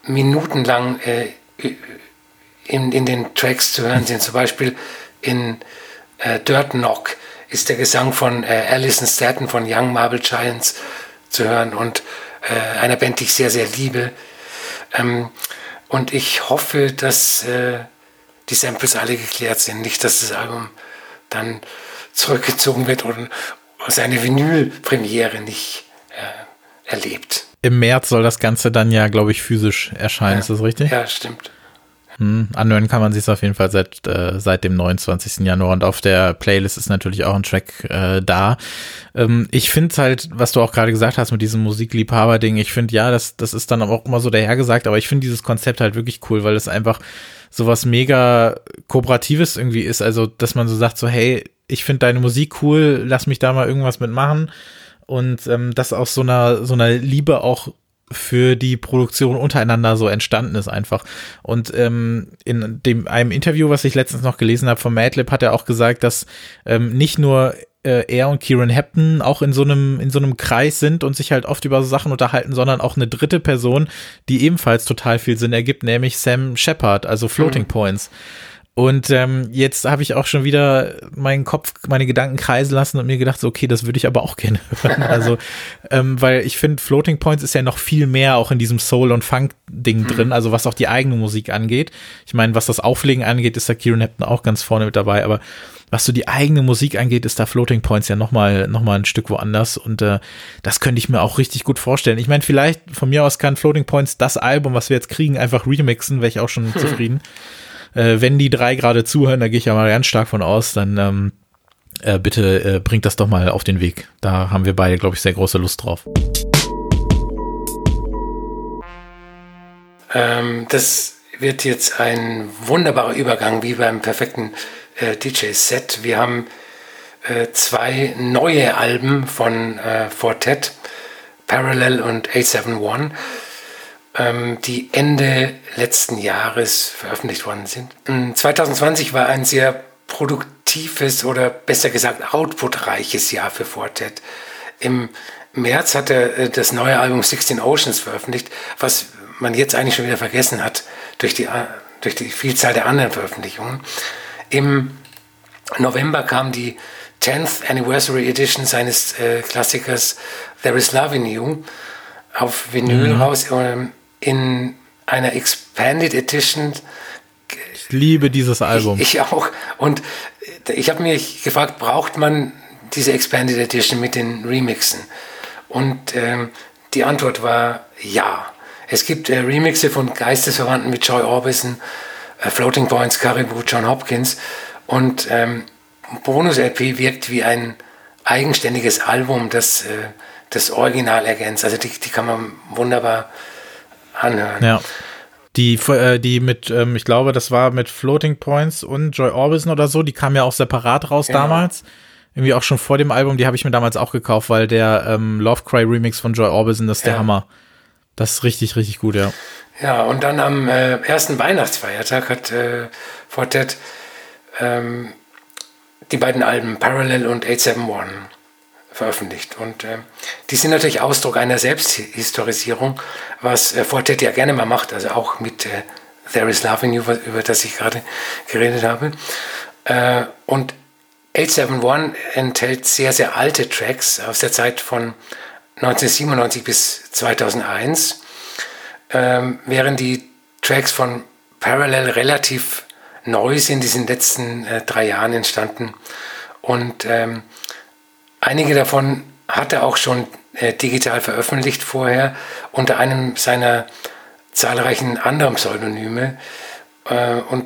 minutenlang äh, in, in den Tracks zu hören sind. Zum Beispiel in äh, Dirt Knock ist der Gesang von äh, Alison Staton von Young Marble Giants zu hören und äh, einer Band, die ich sehr, sehr liebe. Ähm, und ich hoffe, dass äh, die Samples alle geklärt sind. Nicht, dass das Album dann zurückgezogen wird und seine Vinyl-Premiere nicht äh, erlebt im März soll das Ganze dann ja, glaube ich, physisch erscheinen. Ja. Ist das richtig? Ja, stimmt. Hm, anhören kann man sich auf jeden Fall seit, äh, seit dem 29. Januar und auf der Playlist ist natürlich auch ein Track äh, da. Ähm, ich finde halt, was du auch gerade gesagt hast mit diesem Musikliebhaber-Ding, ich finde ja, das, das ist dann auch immer so dahergesagt, aber ich finde dieses Konzept halt wirklich cool, weil es einfach sowas mega Kooperatives irgendwie ist. Also, dass man so sagt, so, hey, ich finde deine Musik cool, lass mich da mal irgendwas mitmachen und ähm, das aus so einer so einer Liebe auch für die Produktion untereinander so entstanden ist einfach. Und ähm, in dem einem Interview, was ich letztens noch gelesen habe von Madlib, hat er auch gesagt, dass ähm, nicht nur äh, er und Kieran Hepton auch in so einem in so einem Kreis sind und sich halt oft über so Sachen unterhalten, sondern auch eine dritte Person, die ebenfalls total viel Sinn ergibt, nämlich Sam Shepard, also Floating mhm. Und ähm, jetzt habe ich auch schon wieder meinen Kopf, meine Gedanken kreisen lassen und mir gedacht, so, okay, das würde ich aber auch gerne hören. Also, ähm, weil ich finde, Floating Points ist ja noch viel mehr auch in diesem Soul- und Funk-Ding mhm. drin, also was auch die eigene Musik angeht. Ich meine, was das Auflegen angeht, ist da Kieran Hepton auch ganz vorne mit dabei, aber was so die eigene Musik angeht, ist da Floating Points ja nochmal noch mal ein Stück woanders und äh, das könnte ich mir auch richtig gut vorstellen. Ich meine, vielleicht von mir aus kann Floating Points das Album, was wir jetzt kriegen, einfach remixen, wäre ich auch schon zufrieden äh, wenn die drei gerade zuhören, da gehe ich ja mal ganz stark von aus, dann ähm, äh, bitte äh, bringt das doch mal auf den Weg. Da haben wir beide, glaube ich, sehr große Lust drauf. Ähm, das wird jetzt ein wunderbarer Übergang, wie beim perfekten äh, DJ-Set. Wir haben äh, zwei neue Alben von äh, Fortet, Parallel und A71 ähm, die Ende letzten Jahres veröffentlicht worden sind. 2020 ähm, war ein sehr produktives oder besser gesagt outputreiches Jahr für Fortet. Im März hat er äh, das neue Album 16 Oceans veröffentlicht, was man jetzt eigentlich schon wieder vergessen hat durch die äh, durch die Vielzahl der anderen Veröffentlichungen. Im November kam die 10th Anniversary Edition seines äh, Klassikers There is Love in You auf Vinyl mhm. raus ähm, in einer Expanded Edition. Ich liebe dieses Album. Ich, ich auch. Und ich habe mich gefragt, braucht man diese Expanded Edition mit den Remixen? Und ähm, die Antwort war ja. Es gibt äh, Remixe von Geistesverwandten mit Joy Orbison, äh, Floating Points, Caribou, John Hopkins. Und ähm, Bonus-LP wirkt wie ein eigenständiges Album, das äh, das Original ergänzt. Also die, die kann man wunderbar anhören. Ja. Die, äh, die mit, ähm, ich glaube, das war mit Floating Points und Joy Orbison oder so, die kam ja auch separat raus genau. damals. Irgendwie auch schon vor dem Album, die habe ich mir damals auch gekauft, weil der ähm, Love Cry Remix von Joy Orbison, das ist ja. der Hammer. Das ist richtig, richtig gut, ja. Ja, und dann am äh, ersten Weihnachtsfeiertag hat äh, Fortet ähm, die beiden Alben Parallel und 871 veröffentlicht. Und äh, die sind natürlich Ausdruck einer Selbsthistorisierung, was äh, Fortet ja gerne mal macht, also auch mit äh, There is Love in You, über das ich gerade geredet habe. Äh, und 871 enthält sehr, sehr alte Tracks aus der Zeit von 1997 bis 2001, ähm, während die Tracks von Parallel relativ neu sind, die sind in den letzten äh, drei Jahren entstanden. Und ähm, Einige davon hat er auch schon äh, digital veröffentlicht vorher, unter einem seiner zahlreichen anderen Pseudonyme. Äh, und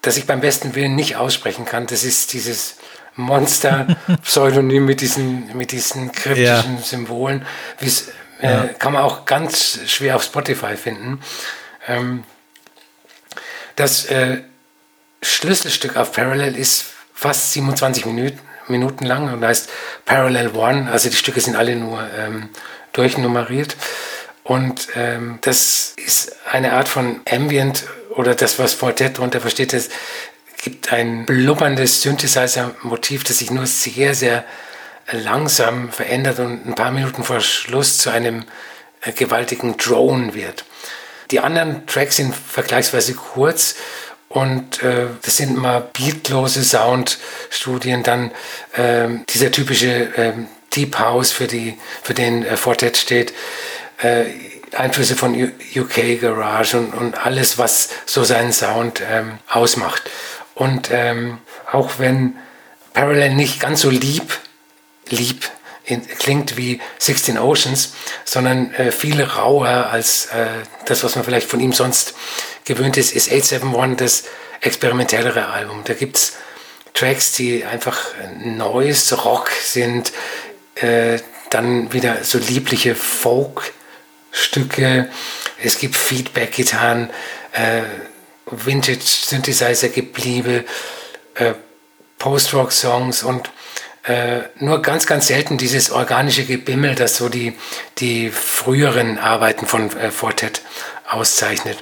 das ich beim besten Willen nicht aussprechen kann, das ist dieses Monster-Pseudonym mit diesen, mit diesen kryptischen ja. Symbolen. Äh, ja. Kann man auch ganz schwer auf Spotify finden. Ähm, das äh, Schlüsselstück auf Parallel ist fast 27 Minuten, Minuten lang und heißt Parallel One. Also die Stücke sind alle nur ähm, durchnummeriert. Und ähm, das ist eine Art von Ambient oder das, was Fortet darunter versteht, es gibt ein blubberndes Synthesizer-Motiv, das sich nur sehr, sehr langsam verändert und ein paar Minuten vor Schluss zu einem äh, gewaltigen Drone wird. Die anderen Tracks sind vergleichsweise kurz und äh, das sind immer beatlose Soundstudien, dann äh, dieser typische äh, Deep House, für, die, für den äh, Fortet steht, äh, Einflüsse von UK Garage und, und alles, was so seinen Sound ähm, ausmacht. Und ähm, auch wenn Parallel nicht ganz so lieb, lieb in, klingt wie 16 Oceans, sondern äh, viel rauer als äh, das, was man vielleicht von ihm sonst gewöhnt ist, ist 871 das experimentellere Album. Da gibt es Tracks, die einfach neues Rock sind, äh, dann wieder so liebliche Folk-Stücke. Es gibt Feedback-Gitarren, äh, Vintage-Synthesizer-Gebliebe, äh, Post-Rock-Songs und äh, nur ganz, ganz selten dieses organische Gebimmel, das so die, die früheren Arbeiten von äh, Fortet auszeichnet.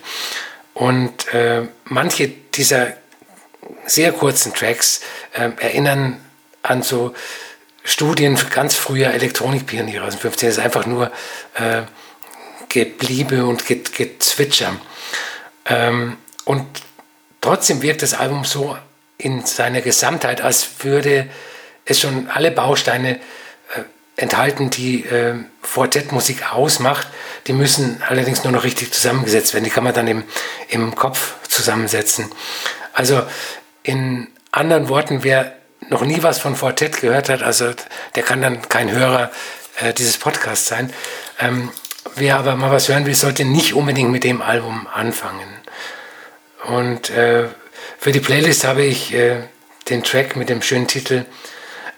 Und äh, manche dieser sehr kurzen Tracks äh, erinnern an so Studien ganz früher Elektronikpioniere aus den 50 Das ist einfach nur äh, Gebliebe und Gezwitscher. Ähm, und trotzdem wirkt das Album so in seiner Gesamtheit, als würde es schon alle Bausteine enthalten, die äh, Quartettmusik ausmacht. Die müssen allerdings nur noch richtig zusammengesetzt werden. Die kann man dann im, im Kopf zusammensetzen. Also in anderen Worten, wer noch nie was von Quartett gehört hat, also der kann dann kein Hörer äh, dieses Podcasts sein. Ähm, wer aber mal was hören will, sollte nicht unbedingt mit dem Album anfangen. Und äh, für die Playlist habe ich äh, den Track mit dem schönen Titel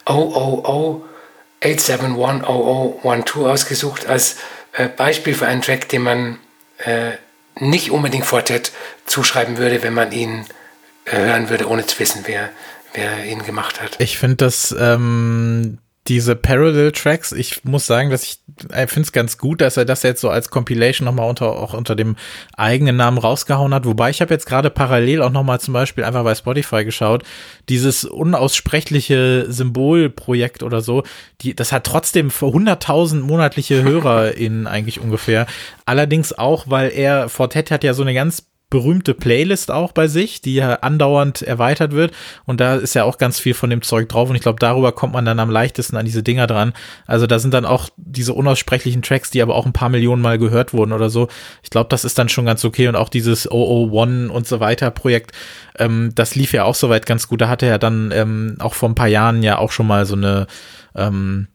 Oh Oh Oh 8710012 ausgesucht als äh, Beispiel für einen Track, den man äh, nicht unbedingt Fortet zuschreiben würde, wenn man ihn äh, hören würde, ohne zu wissen, wer, wer ihn gemacht hat. Ich finde das ähm, diese Parallel Tracks, ich muss sagen, dass ich, ich finde es ganz gut, dass er das jetzt so als Compilation nochmal unter, auch unter dem eigenen Namen rausgehauen hat. Wobei ich habe jetzt gerade parallel auch nochmal zum Beispiel einfach bei Spotify geschaut, dieses unaussprechliche Symbolprojekt oder so, die, das hat trotzdem vor 100.000 monatliche HörerInnen eigentlich ungefähr. Allerdings auch, weil er, Fortet hat ja so eine ganz berühmte Playlist auch bei sich, die ja andauernd erweitert wird. Und da ist ja auch ganz viel von dem Zeug drauf. Und ich glaube, darüber kommt man dann am leichtesten an diese Dinger dran. Also da sind dann auch diese unaussprechlichen Tracks, die aber auch ein paar Millionen Mal gehört wurden oder so. Ich glaube, das ist dann schon ganz okay. Und auch dieses 001 und so weiter Projekt, ähm, das lief ja auch soweit ganz gut. Da hatte er dann ähm, auch vor ein paar Jahren ja auch schon mal so eine ähm, äh,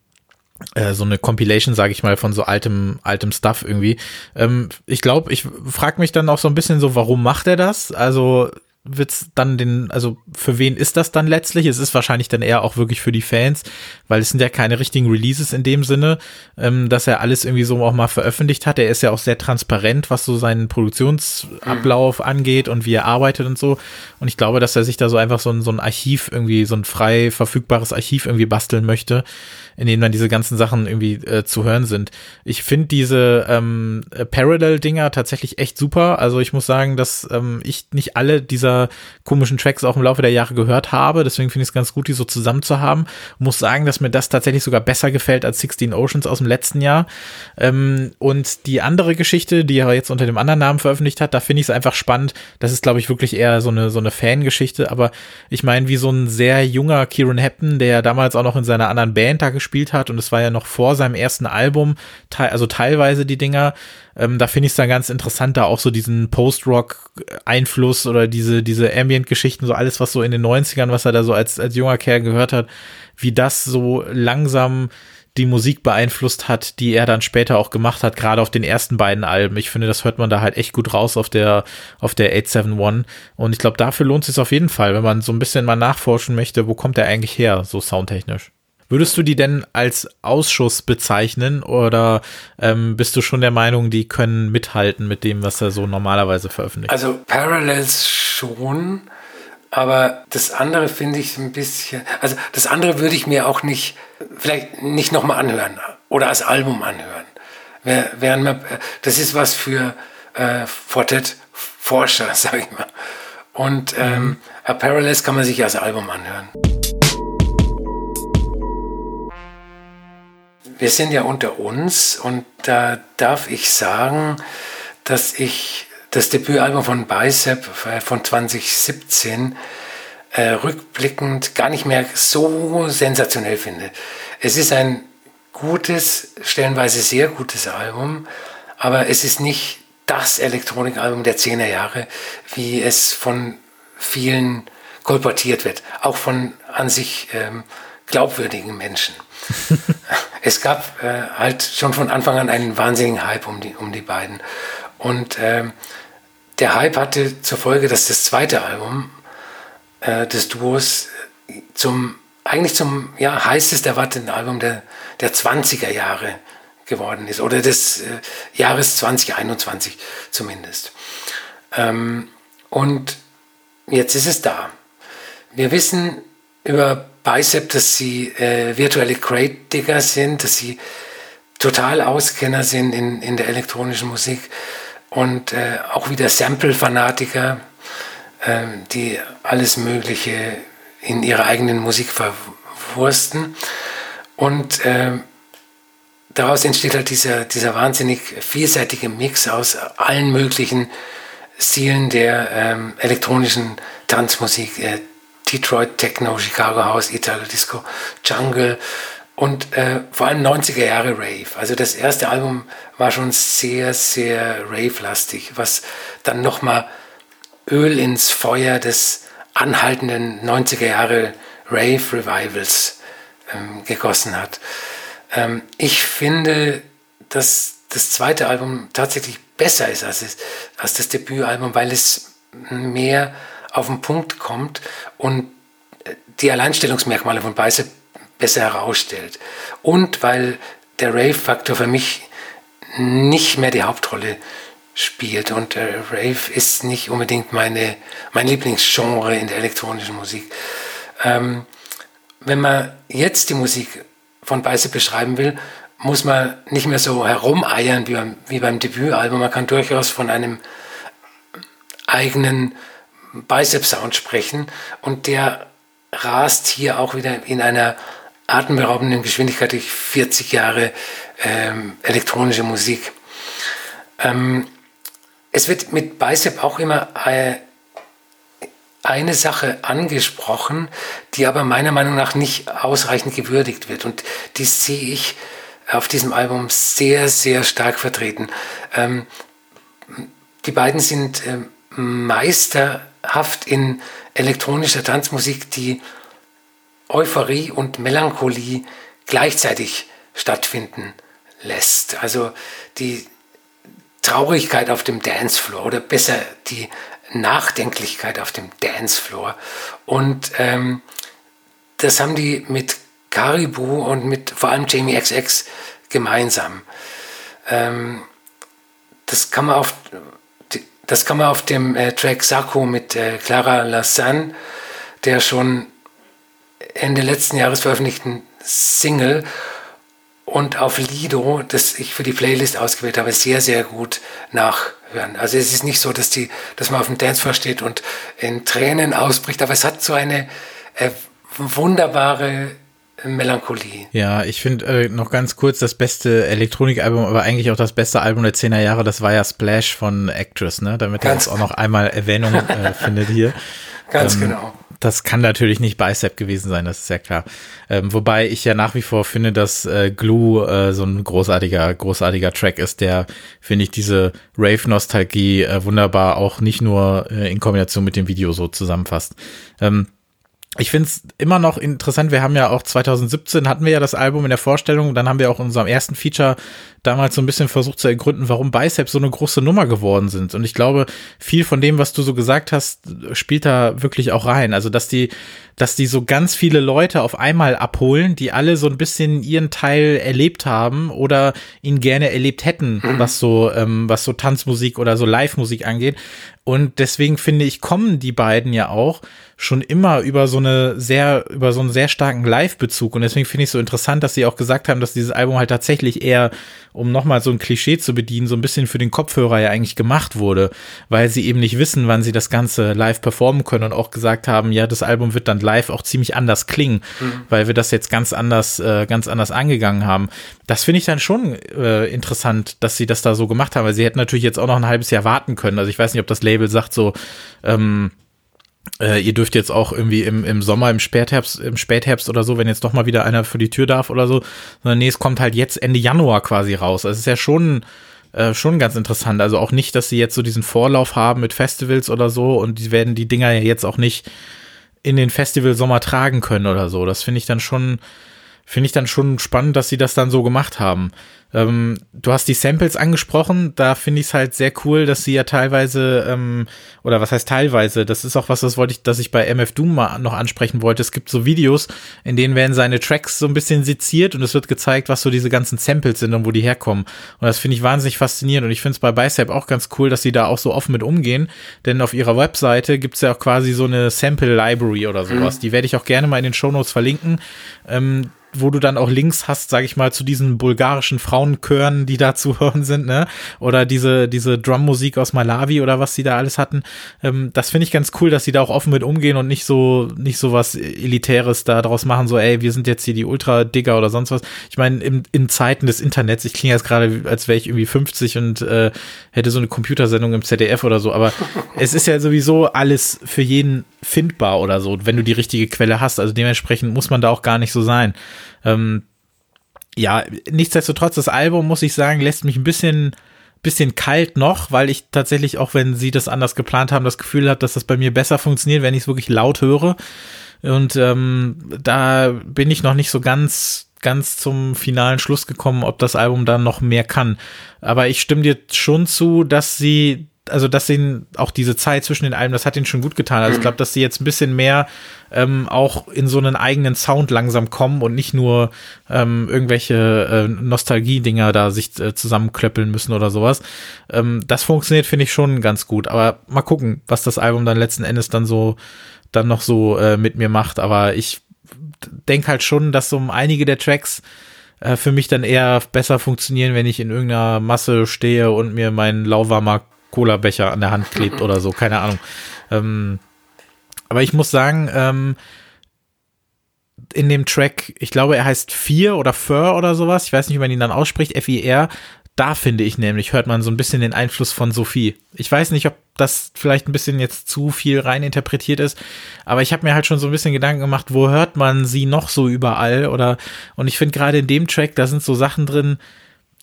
so eine Compilation, sage ich mal, von so altem, altem Stuff irgendwie. Ähm, ich glaube, ich frage mich dann auch so ein bisschen so, warum macht er das? Also wird's dann den, also für wen ist das dann letztlich? Es ist wahrscheinlich dann eher auch wirklich für die Fans, weil es sind ja keine richtigen Releases in dem Sinne, ähm, dass er alles irgendwie so auch mal veröffentlicht hat. Er ist ja auch sehr transparent, was so seinen Produktionsablauf mhm. angeht und wie er arbeitet und so. Und ich glaube, dass er sich da so einfach so ein, so ein Archiv irgendwie, so ein frei verfügbares Archiv irgendwie basteln möchte, in dem dann diese ganzen Sachen irgendwie äh, zu hören sind. Ich finde diese ähm, Parallel-Dinger tatsächlich echt super. Also ich muss sagen, dass ähm, ich nicht alle dieser komischen Tracks auch im Laufe der Jahre gehört habe. Deswegen finde ich es ganz gut, die so zusammen zu haben. Muss sagen, dass mir das tatsächlich sogar besser gefällt als 16 Oceans aus dem letzten Jahr. Ähm, und die andere Geschichte, die er jetzt unter dem anderen Namen veröffentlicht hat, da finde ich es einfach spannend. Das ist, glaube ich, wirklich eher so eine, so eine Fangeschichte. Aber ich meine, wie so ein sehr junger Kieran Hepton, der damals auch noch in seiner anderen Band da gespielt hat und es war ja noch vor seinem ersten Album, also teilweise die Dinger. Ähm, da finde ich es dann ganz interessant, da auch so diesen Post-Rock-Einfluss oder diese, diese Ambient-Geschichten, so alles, was so in den 90ern, was er da so als, als junger Kerl gehört hat, wie das so langsam die Musik beeinflusst hat, die er dann später auch gemacht hat, gerade auf den ersten beiden Alben. Ich finde, das hört man da halt echt gut raus auf der, auf der 871. Und ich glaube, dafür lohnt es sich auf jeden Fall, wenn man so ein bisschen mal nachforschen möchte, wo kommt er eigentlich her, so soundtechnisch. Würdest du die denn als Ausschuss bezeichnen oder ähm, bist du schon der Meinung, die können mithalten mit dem, was er so normalerweise veröffentlicht? Also Parallels schon, aber das andere finde ich ein bisschen, also das andere würde ich mir auch nicht, vielleicht nicht nochmal anhören oder als Album anhören. Während man, das ist was für äh, Fortet-Forscher, sage ich mal. Und ähm, mhm. Parallels kann man sich als Album anhören. Wir sind ja unter uns und da darf ich sagen, dass ich das Debütalbum von Bicep äh, von 2017 äh, rückblickend gar nicht mehr so sensationell finde. Es ist ein gutes, stellenweise sehr gutes Album, aber es ist nicht das Elektronikalbum der 10er Jahre, wie es von vielen kolportiert wird, auch von an sich ähm, glaubwürdigen Menschen. es gab äh, halt schon von Anfang an einen wahnsinnigen Hype um die, um die beiden. Und ähm, der Hype hatte zur Folge, dass das zweite Album äh, des Duos zum eigentlich zum ja, heißest erwarteten Album der, der 20er Jahre geworden ist oder des äh, Jahres 2021 zumindest. Ähm, und jetzt ist es da. Wir wissen über Bicep, dass sie äh, virtuelle Crate-Digger sind, dass sie total Auskenner sind in, in der elektronischen Musik und äh, auch wieder Sample-Fanatiker, äh, die alles Mögliche in ihrer eigenen Musik verwursten. Und äh, daraus entsteht halt dieser, dieser wahnsinnig vielseitige Mix aus allen möglichen Stilen der ähm, elektronischen Tanzmusik, äh, Detroit Techno, Chicago House, Italo Disco, Jungle und äh, vor allem 90er Jahre Rave. Also das erste Album war schon sehr, sehr Rave-lastig, was dann nochmal Öl ins Feuer des anhaltenden 90er Jahre Rave-Revivals ähm, gegossen hat. Ähm, ich finde, dass das zweite Album tatsächlich besser ist als, als das Debütalbum, weil es mehr auf den Punkt kommt und die Alleinstellungsmerkmale von Bicep besser herausstellt. Und weil der Rave-Faktor für mich nicht mehr die Hauptrolle spielt. Und äh, Rave ist nicht unbedingt meine, mein Lieblingsgenre in der elektronischen Musik. Ähm, wenn man jetzt die Musik von Bicep beschreiben will, muss man nicht mehr so herumeiern wie beim, wie beim Debütalbum. Man kann durchaus von einem eigenen Bicep-Sound sprechen und der rast hier auch wieder in einer atemberaubenden Geschwindigkeit durch 40 Jahre ähm, elektronische Musik. Ähm, es wird mit Bicep auch immer äh, eine Sache angesprochen, die aber meiner Meinung nach nicht ausreichend gewürdigt wird. Und die sehe ich auf diesem Album sehr, sehr stark vertreten. Ähm, die beiden sind äh, meisterhaft in elektronischer Tanzmusik, die Euphorie und Melancholie gleichzeitig stattfinden lässt. Also die Traurigkeit auf dem Dancefloor oder besser die Nachdenklichkeit auf dem Dancefloor. Und ähm, das haben die mit Caribou und mit vor allem Jamie XX gemeinsam. Ähm, das kann man auf das kann man auf dem äh, Track Sacco mit äh, Clara Lassan, der schon Ende letzten Jahres veröffentlichten Single und auf Lido, das ich für die Playlist ausgewählt habe, sehr, sehr gut nachhören. Also es ist nicht so, dass, die, dass man auf dem Dancefloor steht und in Tränen ausbricht, aber es hat so eine äh, wunderbare Melancholie. Ja, ich finde äh, noch ganz kurz das beste Elektronikalbum, aber eigentlich auch das beste Album der 10er Jahre, das war ja Splash von Actress, ne? Damit er jetzt auch noch einmal Erwähnung äh, findet hier. Ganz ähm, genau das kann natürlich nicht Bicep gewesen sein, das ist ja klar. Ähm, wobei ich ja nach wie vor finde, dass äh, Glue äh, so ein großartiger, großartiger Track ist, der, finde ich, diese Rave-Nostalgie äh, wunderbar auch nicht nur äh, in Kombination mit dem Video so zusammenfasst. Ähm, ich finde es immer noch interessant. Wir haben ja auch 2017 hatten wir ja das Album in der Vorstellung. Dann haben wir auch in unserem ersten Feature damals so ein bisschen versucht zu ergründen, warum Biceps so eine große Nummer geworden sind. Und ich glaube, viel von dem, was du so gesagt hast, spielt da wirklich auch rein. Also, dass die, dass die so ganz viele Leute auf einmal abholen, die alle so ein bisschen ihren Teil erlebt haben oder ihn gerne erlebt hätten, mhm. was so, ähm, was so Tanzmusik oder so Live-Musik angeht. Und deswegen finde ich, kommen die beiden ja auch schon immer über so eine sehr, über so einen sehr starken Live-Bezug. Und deswegen finde ich es so interessant, dass sie auch gesagt haben, dass dieses Album halt tatsächlich eher, um nochmal so ein Klischee zu bedienen, so ein bisschen für den Kopfhörer ja eigentlich gemacht wurde, weil sie eben nicht wissen, wann sie das Ganze live performen können und auch gesagt haben, ja, das Album wird dann live auch ziemlich anders klingen, mhm. weil wir das jetzt ganz anders, äh, ganz anders angegangen haben. Das finde ich dann schon äh, interessant, dass sie das da so gemacht haben, weil sie hätten natürlich jetzt auch noch ein halbes Jahr warten können. Also ich weiß nicht, ob das Label sagt so, ähm, äh, ihr dürft jetzt auch irgendwie im, im Sommer, im Spätherbst, im Spätherbst oder so, wenn jetzt doch mal wieder einer für die Tür darf oder so, sondern nee, es kommt halt jetzt Ende Januar quasi raus. Also es ist ja schon, äh, schon ganz interessant. Also auch nicht, dass sie jetzt so diesen Vorlauf haben mit Festivals oder so und die werden die Dinger ja jetzt auch nicht in den Festival Sommer tragen können oder so. Das finde ich dann schon, finde ich dann schon spannend, dass sie das dann so gemacht haben. Ähm, du hast die Samples angesprochen, da finde ich es halt sehr cool, dass sie ja teilweise, ähm, oder was heißt teilweise, das ist auch was, das wollte ich, dass ich bei MF Doom mal noch ansprechen wollte. Es gibt so Videos, in denen werden seine Tracks so ein bisschen seziert und es wird gezeigt, was so diese ganzen Samples sind und wo die herkommen. Und das finde ich wahnsinnig faszinierend und ich finde es bei Bicep auch ganz cool, dass sie da auch so offen mit umgehen, denn auf ihrer Webseite gibt es ja auch quasi so eine Sample Library oder sowas. Mhm. Die werde ich auch gerne mal in den Shownotes verlinken. Ähm, wo du dann auch Links hast, sage ich mal, zu diesen bulgarischen Frauenchören, die da zu hören sind, ne? Oder diese, diese Drummusik aus Malawi oder was sie da alles hatten. Ähm, das finde ich ganz cool, dass sie da auch offen mit umgehen und nicht so, nicht so was Elitäres da draus machen, so, ey, wir sind jetzt hier die Ultra-Digger oder sonst was. Ich meine, in Zeiten des Internets, ich klinge jetzt gerade, als wäre ich irgendwie 50 und äh, hätte so eine Computersendung im ZDF oder so, aber es ist ja sowieso alles für jeden findbar oder so, wenn du die richtige Quelle hast. Also dementsprechend muss man da auch gar nicht so sein. Ähm, ja, nichtsdestotrotz, das Album, muss ich sagen, lässt mich ein bisschen, bisschen kalt noch, weil ich tatsächlich, auch wenn sie das anders geplant haben, das Gefühl habe, dass das bei mir besser funktioniert, wenn ich es wirklich laut höre. Und ähm, da bin ich noch nicht so ganz ganz zum finalen Schluss gekommen, ob das Album dann noch mehr kann. Aber ich stimme dir schon zu, dass sie also dass ihnen auch diese Zeit zwischen den Alben, das hat ihnen schon gut getan. Also ich glaube, dass sie jetzt ein bisschen mehr ähm, auch in so einen eigenen Sound langsam kommen und nicht nur ähm, irgendwelche äh, Nostalgie-Dinger da sich äh, zusammenklöppeln müssen oder sowas. Ähm, das funktioniert, finde ich, schon ganz gut. Aber mal gucken, was das Album dann letzten Endes dann so dann noch so äh, mit mir macht. Aber ich denke halt schon, dass so einige der Tracks äh, für mich dann eher besser funktionieren, wenn ich in irgendeiner Masse stehe und mir meinen lauwarmer Cola-Becher an der Hand klebt oder so, keine Ahnung. Ähm, aber ich muss sagen, ähm, in dem Track, ich glaube, er heißt Fear oder Fur oder sowas, ich weiß nicht, wie man ihn dann ausspricht, F-I-R, da finde ich nämlich, hört man so ein bisschen den Einfluss von Sophie. Ich weiß nicht, ob das vielleicht ein bisschen jetzt zu viel rein interpretiert ist, aber ich habe mir halt schon so ein bisschen Gedanken gemacht, wo hört man sie noch so überall oder und ich finde gerade in dem Track, da sind so Sachen drin,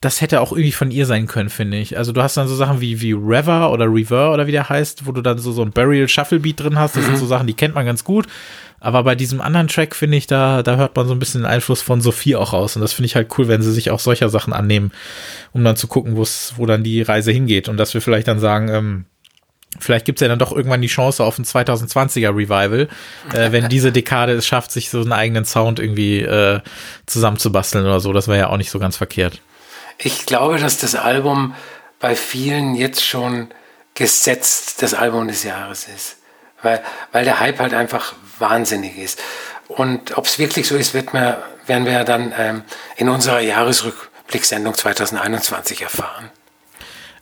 das hätte auch irgendwie von ihr sein können, finde ich. Also du hast dann so Sachen wie, wie Rever oder Rever oder wie der heißt, wo du dann so, so ein Burial Shuffle Beat drin hast. Das mhm. sind so Sachen, die kennt man ganz gut. Aber bei diesem anderen Track finde ich, da, da hört man so ein bisschen den Einfluss von Sophie auch raus. Und das finde ich halt cool, wenn sie sich auch solcher Sachen annehmen, um dann zu gucken, wo dann die Reise hingeht. Und dass wir vielleicht dann sagen, ähm, Vielleicht gibt's ja dann doch irgendwann die Chance auf ein 2020er Revival, äh, wenn diese Dekade es schafft, sich so einen eigenen Sound irgendwie äh, zusammenzubasteln oder so. Das wäre ja auch nicht so ganz verkehrt. Ich glaube, dass das Album bei vielen jetzt schon gesetzt das Album des Jahres ist. Weil, weil der Hype halt einfach wahnsinnig ist. Und ob es wirklich so ist, wird man, werden wir dann ähm, in unserer Jahresrückblicksendung 2021 erfahren.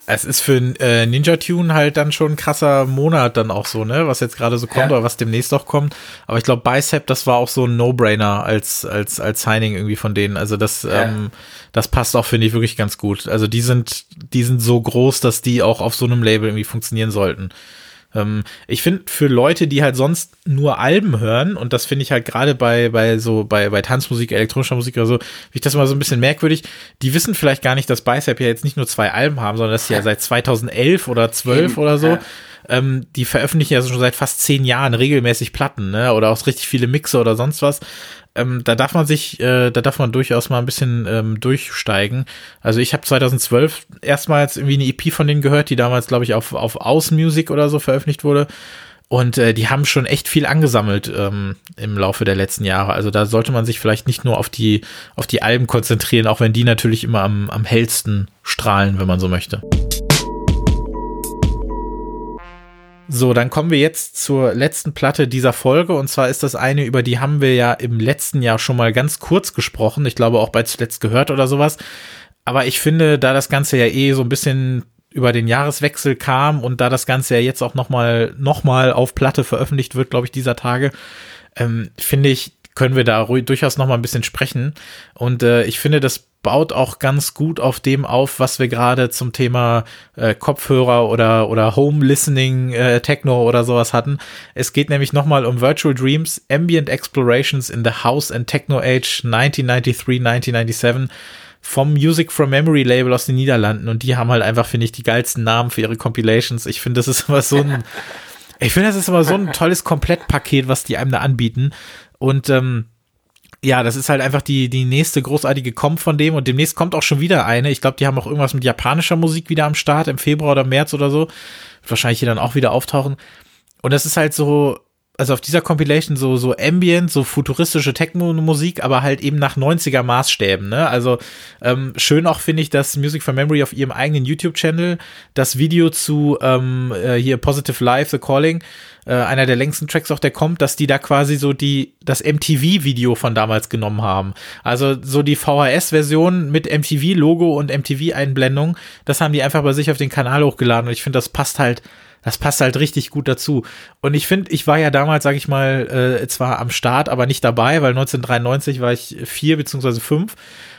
Es ist für äh, Ninja Tune halt dann schon ein krasser Monat dann auch so, ne? Was jetzt gerade so kommt ja. oder was demnächst auch kommt. Aber ich glaube, Bicep, das war auch so ein No-Brainer als, als, als Signing irgendwie von denen. Also das, ja. ähm, das passt auch, finde ich, wirklich ganz gut. Also die sind, die sind so groß, dass die auch auf so einem Label irgendwie funktionieren sollten. Ähm, ich finde, für Leute, die halt sonst nur Alben hören, und das finde ich halt gerade bei, bei so, bei, bei Tanzmusik, elektronischer Musik oder so, finde ich das immer so ein bisschen merkwürdig. Die wissen vielleicht gar nicht, dass Bicep ja jetzt nicht nur zwei Alben haben, sondern dass sie ja seit 2011 oder 12 oder so, ähm, die veröffentlichen ja schon seit fast zehn Jahren regelmäßig Platten, ne, oder auch richtig viele Mixe oder sonst was ähm, da darf man sich, äh, da darf man durchaus mal ein bisschen ähm, durchsteigen. Also ich habe 2012 erstmals irgendwie eine EP von denen gehört, die damals, glaube ich, auf, auf Aus oder so veröffentlicht wurde. Und äh, die haben schon echt viel angesammelt ähm, im Laufe der letzten Jahre. Also da sollte man sich vielleicht nicht nur auf die, auf die Alben konzentrieren, auch wenn die natürlich immer am, am hellsten strahlen, wenn man so möchte. So, dann kommen wir jetzt zur letzten Platte dieser Folge. Und zwar ist das eine, über die haben wir ja im letzten Jahr schon mal ganz kurz gesprochen. Ich glaube auch bei zuletzt gehört oder sowas. Aber ich finde, da das Ganze ja eh so ein bisschen über den Jahreswechsel kam und da das Ganze ja jetzt auch nochmal noch mal auf Platte veröffentlicht wird, glaube ich, dieser Tage, ähm, finde ich, können wir da durchaus nochmal ein bisschen sprechen. Und äh, ich finde, das baut auch ganz gut auf dem auf, was wir gerade zum Thema äh, Kopfhörer oder, oder Home Listening äh, Techno oder sowas hatten. Es geht nämlich nochmal um Virtual Dreams, Ambient Explorations in the House and Techno Age 1993, 1997 vom Music from Memory Label aus den Niederlanden und die haben halt einfach, finde ich, die geilsten Namen für ihre Compilations. Ich finde, das ist immer so ein, ich finde, das ist immer so ein tolles Komplettpaket, was die einem da anbieten und ähm, ja, das ist halt einfach die, die nächste großartige Comp von dem und demnächst kommt auch schon wieder eine. Ich glaube, die haben auch irgendwas mit japanischer Musik wieder am Start im Februar oder März oder so. Wahrscheinlich hier dann auch wieder auftauchen. Und das ist halt so, also auf dieser Compilation so, so Ambient, so futuristische Techno-Musik, aber halt eben nach 90er Maßstäben, ne? Also ähm, schön auch finde ich, dass Music for Memory auf ihrem eigenen YouTube-Channel das Video zu ähm, äh, hier Positive Life, The Calling, äh, einer der längsten Tracks auch, der kommt, dass die da quasi so die, das MTV-Video von damals genommen haben. Also so die VHS-Version mit MTV-Logo und MTV-Einblendung, das haben die einfach bei sich auf den Kanal hochgeladen und ich finde, das passt halt das passt halt richtig gut dazu. Und ich finde, ich war ja damals, sag ich mal, äh, zwar am Start, aber nicht dabei, weil 1993 war ich vier beziehungsweise fünf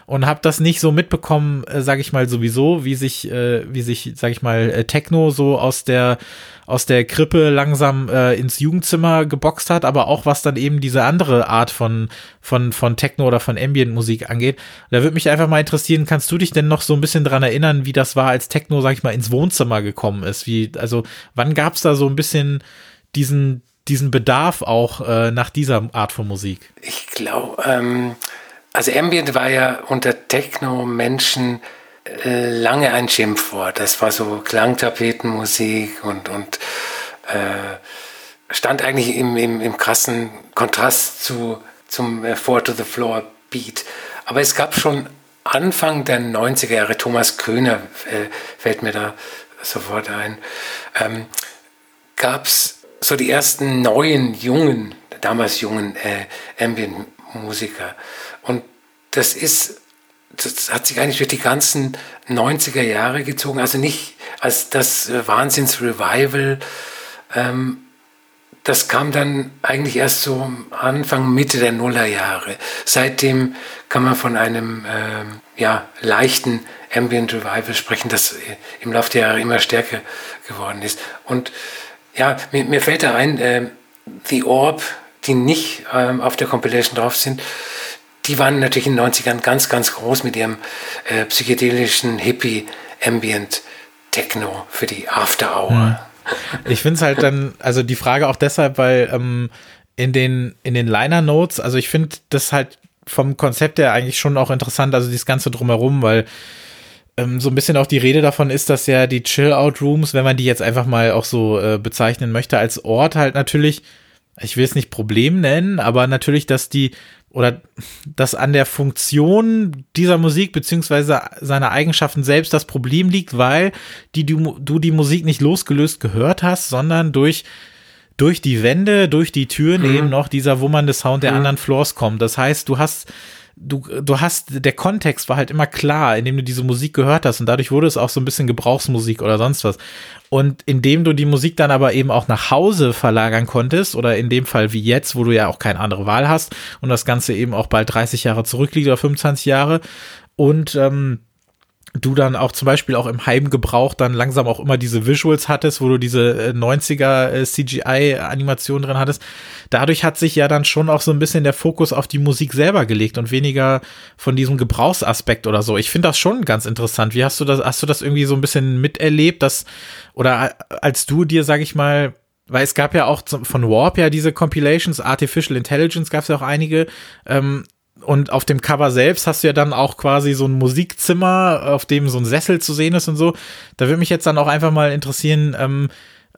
und habe das nicht so mitbekommen, äh, sag ich mal sowieso, wie sich, äh, wie sich, sag ich mal, äh, Techno so aus der aus der Krippe langsam äh, ins Jugendzimmer geboxt hat, aber auch was dann eben diese andere Art von, von, von Techno oder von Ambient-Musik angeht. Da würde mich einfach mal interessieren, kannst du dich denn noch so ein bisschen dran erinnern, wie das war, als Techno, sag ich mal, ins Wohnzimmer gekommen ist? Wie, also, wann gab's da so ein bisschen diesen, diesen Bedarf auch äh, nach dieser Art von Musik? Ich glaube, ähm, also Ambient war ja unter Techno-Menschen lange ein Schimpfwort. Das war so Klangtapetenmusik und, und äh, stand eigentlich im, im, im krassen Kontrast zu, zum äh, Four to the Floor Beat. Aber es gab schon Anfang der 90er Jahre, Thomas Köhner äh, fällt mir da sofort ein, ähm, gab es so die ersten neuen, jungen, damals jungen äh, Ambient-Musiker. Und das ist das hat sich eigentlich durch die ganzen 90er Jahre gezogen. Also nicht als das Wahnsinns-Revival. Ähm, das kam dann eigentlich erst so Anfang, Mitte der Nullerjahre. Seitdem kann man von einem ähm, ja, leichten Ambient Revival sprechen, das im Laufe der Jahre immer stärker geworden ist. Und ja, mir, mir fällt da ein, äh, The Orb, die nicht ähm, auf der Compilation drauf sind, die waren natürlich in den 90ern ganz, ganz groß mit ihrem äh, psychedelischen Hippie Ambient Techno für die After Hour. Ja. Ich finde es halt dann, also die Frage auch deshalb, weil ähm, in den, in den Liner Notes, also ich finde das halt vom Konzept her eigentlich schon auch interessant, also dieses Ganze drumherum, weil ähm, so ein bisschen auch die Rede davon ist, dass ja die Chill-Out-Rooms, wenn man die jetzt einfach mal auch so äh, bezeichnen möchte, als Ort halt natürlich, ich will es nicht Problem nennen, aber natürlich, dass die oder dass an der Funktion dieser Musik beziehungsweise seiner Eigenschaften selbst das Problem liegt, weil die, du, du die Musik nicht losgelöst gehört hast, sondern durch durch die Wände, durch die Türen mhm. eben noch dieser wummernde Sound der mhm. anderen Floors kommt. Das heißt, du hast du, du hast, der Kontext war halt immer klar, indem du diese Musik gehört hast und dadurch wurde es auch so ein bisschen Gebrauchsmusik oder sonst was. Und indem du die Musik dann aber eben auch nach Hause verlagern konntest oder in dem Fall wie jetzt, wo du ja auch keine andere Wahl hast und das Ganze eben auch bald 30 Jahre zurückliegt oder 25 Jahre und ähm, du dann auch zum Beispiel auch im Heimgebrauch dann langsam auch immer diese Visuals hattest, wo du diese 90er äh, äh, CGI-Animation drin hattest. Dadurch hat sich ja dann schon auch so ein bisschen der Fokus auf die Musik selber gelegt und weniger von diesem Gebrauchsaspekt oder so. Ich finde das schon ganz interessant. Wie hast du das, hast du das irgendwie so ein bisschen miterlebt, dass, oder als du dir, sag ich mal, weil es gab ja auch von Warp ja diese Compilations, Artificial Intelligence gab es ja auch einige, ähm, und auf dem Cover selbst hast du ja dann auch quasi so ein Musikzimmer, auf dem so ein Sessel zu sehen ist und so. Da würde mich jetzt dann auch einfach mal interessieren, ähm,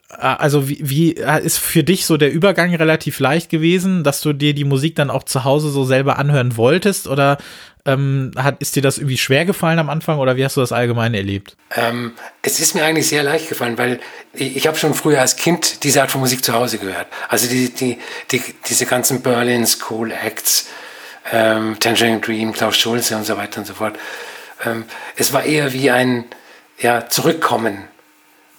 also wie, wie ist für dich so der Übergang relativ leicht gewesen, dass du dir die Musik dann auch zu Hause so selber anhören wolltest oder ähm, hat, ist dir das irgendwie schwer gefallen am Anfang oder wie hast du das allgemein erlebt? Ähm, es ist mir eigentlich sehr leicht gefallen, weil ich, ich habe schon früher als Kind diese Art von Musik zu Hause gehört. Also die, die, die, diese ganzen Berlin School Acts, ähm, Tangerine Dream, Klaus Schulze und so weiter und so fort. Ähm, es war eher wie ein ja, Zurückkommen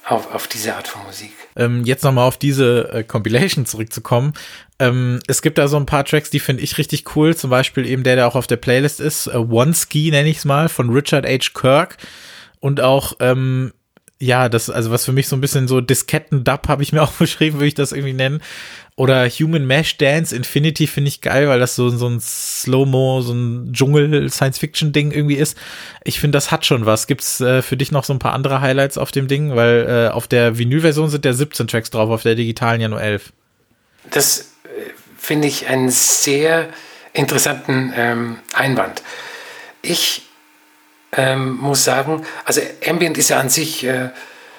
auf, auf diese Art von Musik. Ähm, jetzt nochmal auf diese äh, Compilation zurückzukommen. Ähm, es gibt da so ein paar Tracks, die finde ich richtig cool. Zum Beispiel eben der, der auch auf der Playlist ist. Äh, One Ski nenne ich es mal, von Richard H. Kirk. Und auch ähm, ja, das, also was für mich so ein bisschen so Disketten-Dub habe ich mir auch beschrieben, würde ich das irgendwie nennen. Oder Human Mesh Dance Infinity finde ich geil, weil das so, so ein Slow-Mo, so ein Dschungel-Science-Fiction-Ding irgendwie ist. Ich finde, das hat schon was. Gibt's äh, für dich noch so ein paar andere Highlights auf dem Ding? Weil äh, auf der Vinyl-Version sind ja 17 Tracks drauf, auf der digitalen ja nur 11. Das äh, finde ich einen sehr interessanten ähm, Einwand. Ich ähm, muss sagen, also Ambient ist ja an sich äh,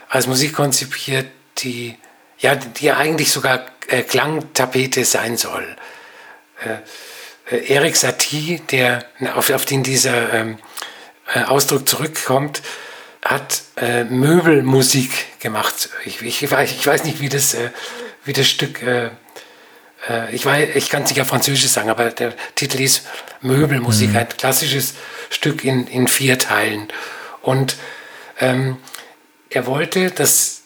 als Musik konzipiert, die ja, die ja eigentlich sogar äh, Klangtapete sein soll. Äh, äh, Erik Satie, der, auf, auf den dieser ähm, äh, Ausdruck zurückkommt, hat äh, Möbelmusik gemacht. Ich, ich, ich, weiß nicht, wie das, äh, wie das Stück, ich, ich kann es nicht auf Französisch sagen, aber der Titel ist Möbelmusik, mhm. ein klassisches Stück in, in vier Teilen. Und ähm, er wollte, dass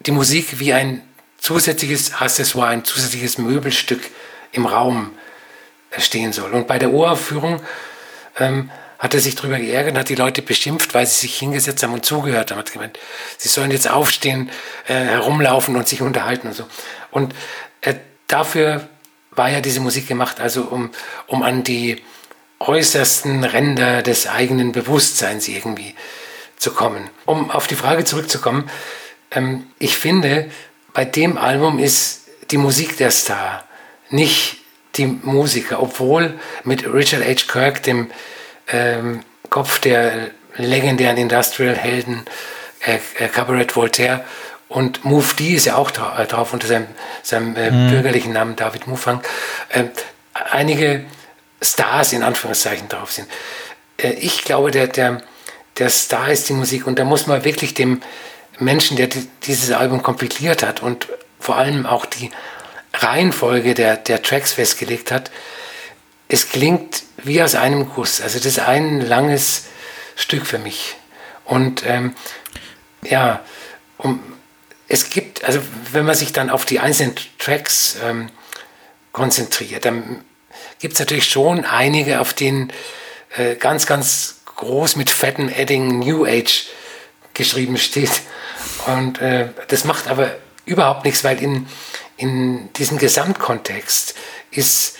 die Musik wie ein zusätzliches Accessoire, ein zusätzliches Möbelstück im Raum stehen soll. Und bei der Uraufführung ähm, hat er sich darüber geärgert und hat die Leute beschimpft, weil sie sich hingesetzt haben und zugehört haben. Hat gemeint, sie sollen jetzt aufstehen, äh, herumlaufen und sich unterhalten und so. Und äh, dafür war ja diese Musik gemacht, also um, um an die äußersten Ränder des eigenen Bewusstseins irgendwie zu kommen. Um auf die Frage zurückzukommen, ähm, ich finde, bei dem Album ist die Musik der Star, nicht die Musiker, obwohl mit Richard H. Kirk, dem ähm, Kopf der legendären Industrial-Helden äh, äh, Cabaret Voltaire, und D ist ja auch äh, drauf unter seinem, seinem äh, mhm. bürgerlichen Namen David Mufang. Äh, einige Stars in Anführungszeichen drauf sind. Äh, ich glaube, der, der, der Star ist die Musik und da muss man wirklich dem Menschen, der dieses Album kompiliert hat und vor allem auch die Reihenfolge der, der Tracks festgelegt hat, es klingt wie aus einem Guss. Also das ist ein langes Stück für mich. Und ähm, ja, um, es gibt also wenn man sich dann auf die einzelnen Tracks ähm, konzentriert, dann gibt es natürlich schon einige, auf denen äh, ganz, ganz groß mit fetten Edding New Age geschrieben steht. Und äh, das macht aber überhaupt nichts, weil in, in diesem Gesamtkontext ist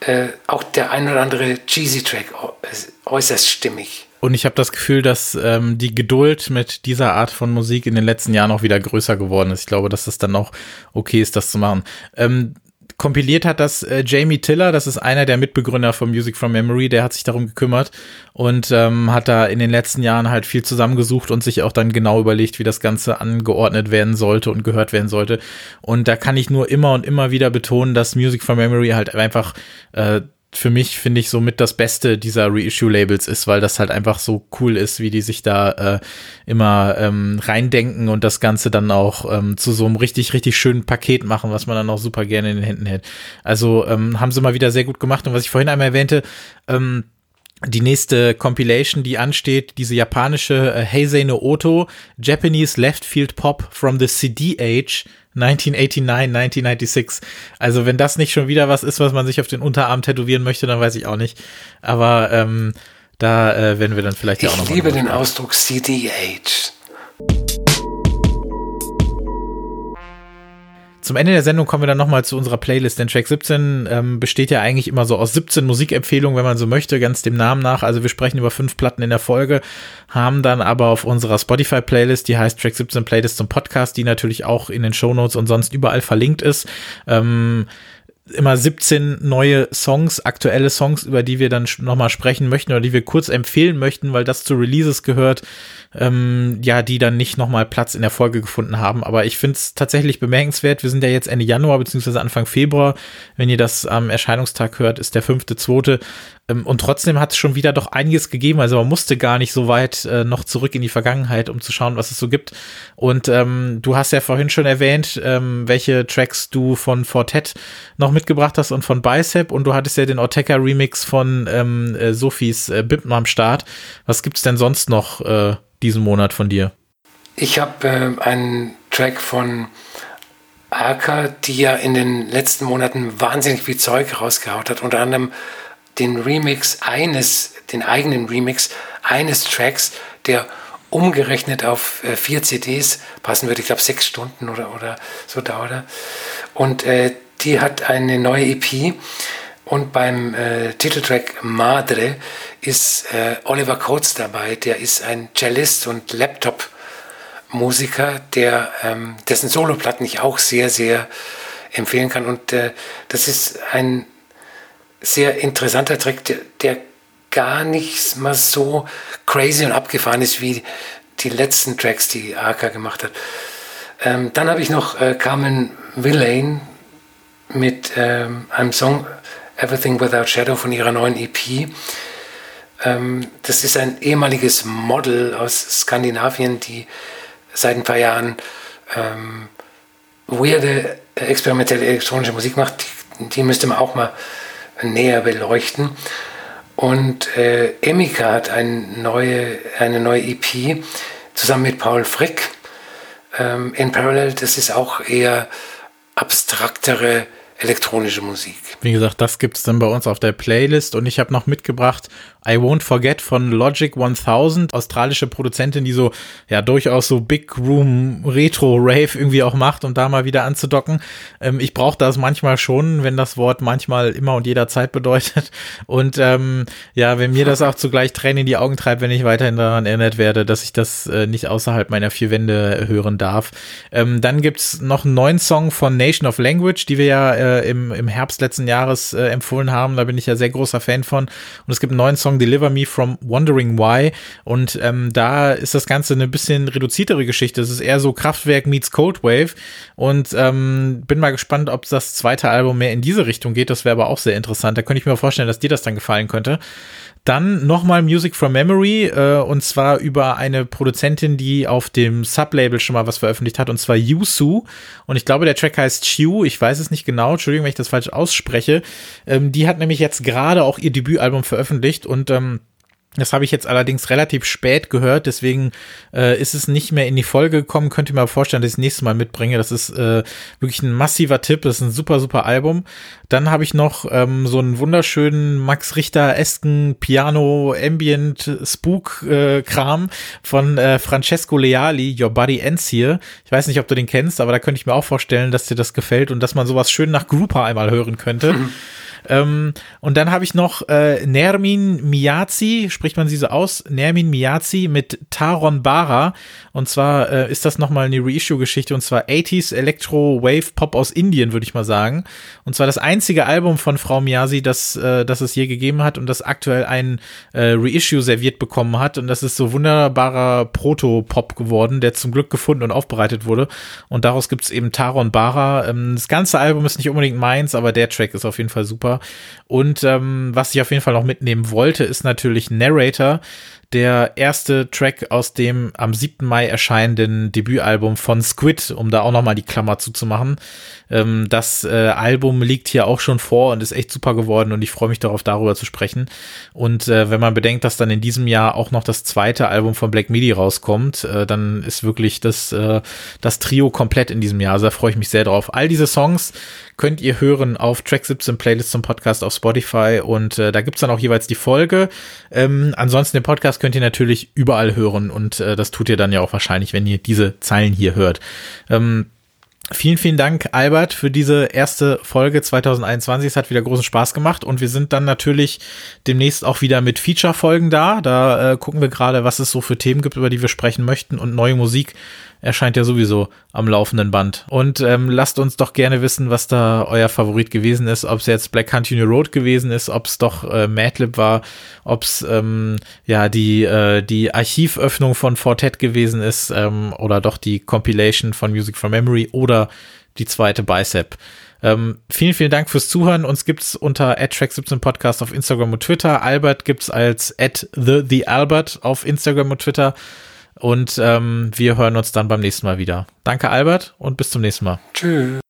äh, auch der ein oder andere cheesy Track äußerst stimmig. Und ich habe das Gefühl, dass ähm, die Geduld mit dieser Art von Musik in den letzten Jahren auch wieder größer geworden ist. Ich glaube, dass es dann auch okay ist, das zu machen. Ähm, kompiliert hat das äh, Jamie Tiller, das ist einer der Mitbegründer von Music from Memory, der hat sich darum gekümmert und ähm, hat da in den letzten Jahren halt viel zusammengesucht und sich auch dann genau überlegt, wie das Ganze angeordnet werden sollte und gehört werden sollte. Und da kann ich nur immer und immer wieder betonen, dass Music from Memory halt einfach äh, für mich, finde ich, somit das Beste dieser Reissue-Labels ist, weil das halt einfach so cool ist, wie die sich da äh, immer ähm, reindenken und das Ganze dann auch ähm, zu so einem richtig, richtig schönen Paket machen, was man dann auch super gerne in den Händen hält. Also ähm, haben sie mal wieder sehr gut gemacht. Und was ich vorhin einmal erwähnte, ähm, die nächste Compilation, die ansteht, diese japanische äh, Heisei no Oto, Japanese Left Field Pop from the CD Age, 1989, 1996. Also wenn das nicht schon wieder was ist, was man sich auf den Unterarm tätowieren möchte, dann weiß ich auch nicht. Aber ähm, da äh, werden wir dann vielleicht ich ja auch noch. Ich liebe den Ausdruck CDH. Zum Ende der Sendung kommen wir dann nochmal zu unserer Playlist, denn Track 17 ähm, besteht ja eigentlich immer so aus 17 Musikempfehlungen, wenn man so möchte, ganz dem Namen nach. Also wir sprechen über fünf Platten in der Folge, haben dann aber auf unserer Spotify-Playlist, die heißt Track 17 Playlist zum Podcast, die natürlich auch in den Shownotes und sonst überall verlinkt ist, ähm, immer 17 neue Songs, aktuelle Songs, über die wir dann nochmal sprechen möchten oder die wir kurz empfehlen möchten, weil das zu Releases gehört, ähm, ja, die dann nicht nochmal Platz in der Folge gefunden haben. Aber ich finde es tatsächlich bemerkenswert. Wir sind ja jetzt Ende Januar beziehungsweise Anfang Februar. Wenn ihr das am Erscheinungstag hört, ist der fünfte, zweite. Ähm, und trotzdem hat es schon wieder doch einiges gegeben. Also man musste gar nicht so weit äh, noch zurück in die Vergangenheit, um zu schauen, was es so gibt. Und ähm, du hast ja vorhin schon erwähnt, ähm, welche Tracks du von Fortet noch mitgebracht hast und von Bicep. Und du hattest ja den Ortega Remix von ähm, äh, Sophies äh, Bimpen am Start. Was gibt's denn sonst noch? Äh, diesen Monat von dir? Ich habe äh, einen Track von Aka, die ja in den letzten Monaten wahnsinnig viel Zeug rausgehaut hat. Unter anderem den Remix eines, den eigenen Remix eines Tracks, der umgerechnet auf äh, vier CDs passen würde. Ich glaube, sechs Stunden oder, oder so dauert er. Und äh, die hat eine neue EP. Und beim äh, Titeltrack Madre ist äh, Oliver Coates dabei, der ist ein Cellist und Laptop-Musiker, der ähm, dessen Soloplatten ich auch sehr, sehr empfehlen kann. Und äh, das ist ein sehr interessanter Track, der, der gar nicht mal so crazy und abgefahren ist wie die letzten Tracks, die AK gemacht hat. Ähm, dann habe ich noch äh, Carmen Villain mit ähm, einem Song Everything Without Shadow von ihrer neuen EP. Ähm, das ist ein ehemaliges Model aus Skandinavien, die seit ein paar Jahren ähm, weirde, äh, experimentelle elektronische Musik macht. Die, die, müsste man auch mal näher beleuchten. Und äh, Emika hat eine neue, eine neue EP zusammen mit Paul Frick. Ähm, in Parallel, das ist auch eher abstraktere elektronische Musik. Wie gesagt, das gibt es dann bei uns auf der Playlist und ich habe noch mitgebracht I Won't Forget von Logic 1000, australische Produzentin, die so ja durchaus so Big Room Retro Rave irgendwie auch macht, um da mal wieder anzudocken. Ähm, ich brauche das manchmal schon, wenn das Wort manchmal immer und jederzeit bedeutet. Und ähm, ja, wenn mir das auch zugleich Tränen in die Augen treibt, wenn ich weiterhin daran erinnert werde, dass ich das äh, nicht außerhalb meiner vier Wände hören darf. Ähm, dann gibt's noch einen neuen Song von Nation of Language, die wir ja äh, im, im Herbst letzten Jahres äh, empfohlen haben. Da bin ich ja sehr großer Fan von. Und es gibt einen neuen Song Song Deliver Me from Wondering Why. Und ähm, da ist das Ganze eine bisschen reduziertere Geschichte. Es ist eher so Kraftwerk meets Cold Wave. Und ähm, bin mal gespannt, ob das zweite Album mehr in diese Richtung geht. Das wäre aber auch sehr interessant. Da könnte ich mir vorstellen, dass dir das dann gefallen könnte. Dann nochmal Music from Memory äh, und zwar über eine Produzentin, die auf dem Sublabel schon mal was veröffentlicht hat und zwar Yusu. Und ich glaube der Track heißt Chiu, ich weiß es nicht genau, Entschuldigung, wenn ich das falsch ausspreche. Ähm, die hat nämlich jetzt gerade auch ihr Debütalbum veröffentlicht und ähm, Das habe ich jetzt allerdings relativ spät gehört, deswegen äh, ist es nicht mehr in die Folge gekommen. Könnt ihr mir vorstellen, dass ich das nächste Mal mitbringe. Das ist äh, wirklich ein massiver Tipp. Das ist ein super, super Album. Dann habe ich noch ähm, so einen wunderschönen Max Richter-esken Piano Ambient Spook äh, von äh, Francesco Leali, Your Body Ends Here. Ich weiß nicht, ob du den kennst, aber da könnte ich mir auch vorstellen, dass dir das gefällt und dass man sowas schön nach Grouper einmal hören könnte. Mhm. Ähm, und dann habe ich noch äh, Nermin Miyazi, spricht man sie so aus? Nermin Miyazi mit Taron Bara. Und zwar äh, ist das nochmal eine Reissue-Geschichte und zwar 80s Electro Wave Pop aus Indien, würde ich mal sagen. Und zwar das einzige Album von Frau Miyazi, das, äh, das es je gegeben hat und das aktuell ein äh, Reissue serviert bekommen hat. Und das ist so wunderbarer Proto-Pop geworden, der zum Glück gefunden und aufbereitet wurde. Und daraus gibt es eben Taron Bara. Ähm, das ganze Album ist nicht unbedingt meins, aber der Track ist auf jeden Fall super. Und ähm, was ich auf jeden Fall noch mitnehmen wollte, ist natürlich Narrator der erste Track aus dem am 7. Mai erscheinenden Debütalbum von Squid, um da auch nochmal die Klammer zuzumachen. Ähm, das äh, Album liegt hier auch schon vor und ist echt super geworden und ich freue mich darauf, darüber zu sprechen. Und äh, wenn man bedenkt, dass dann in diesem Jahr auch noch das zweite Album von Black Midi rauskommt, äh, dann ist wirklich das, äh, das Trio komplett in diesem Jahr. Also da freue ich mich sehr drauf. All diese Songs könnt ihr hören auf Track 17 Playlist zum Podcast auf Spotify und äh, da gibt's dann auch jeweils die Folge. Ähm, ansonsten den Podcast könnt ihr natürlich überall hören und äh, das tut ihr dann ja auch wahrscheinlich, wenn ihr diese Zeilen hier hört. Ähm, Vielen, vielen Dank, Albert, für diese erste Folge 2021. Es hat wieder großen Spaß gemacht und wir sind dann natürlich demnächst auch wieder mit Feature-Folgen da. Da äh, gucken wir gerade, was es so für Themen gibt, über die wir sprechen möchten und neue Musik erscheint ja sowieso am laufenden Band. Und ähm, lasst uns doch gerne wissen, was da euer Favorit gewesen ist, ob es jetzt Black Country Road gewesen ist, ob es doch äh, Madlib war, ob es ähm, ja die äh, die Archivöffnung von Fortet gewesen ist ähm, oder doch die Compilation von Music from Memory oder die zweite Bicep. Ähm, vielen, vielen Dank fürs Zuhören. Uns gibt's unter track17 Podcast auf Instagram und Twitter. Albert gibt's als at the, the Albert auf Instagram und Twitter. Und ähm, wir hören uns dann beim nächsten Mal wieder. Danke, Albert, und bis zum nächsten Mal. Tschüss.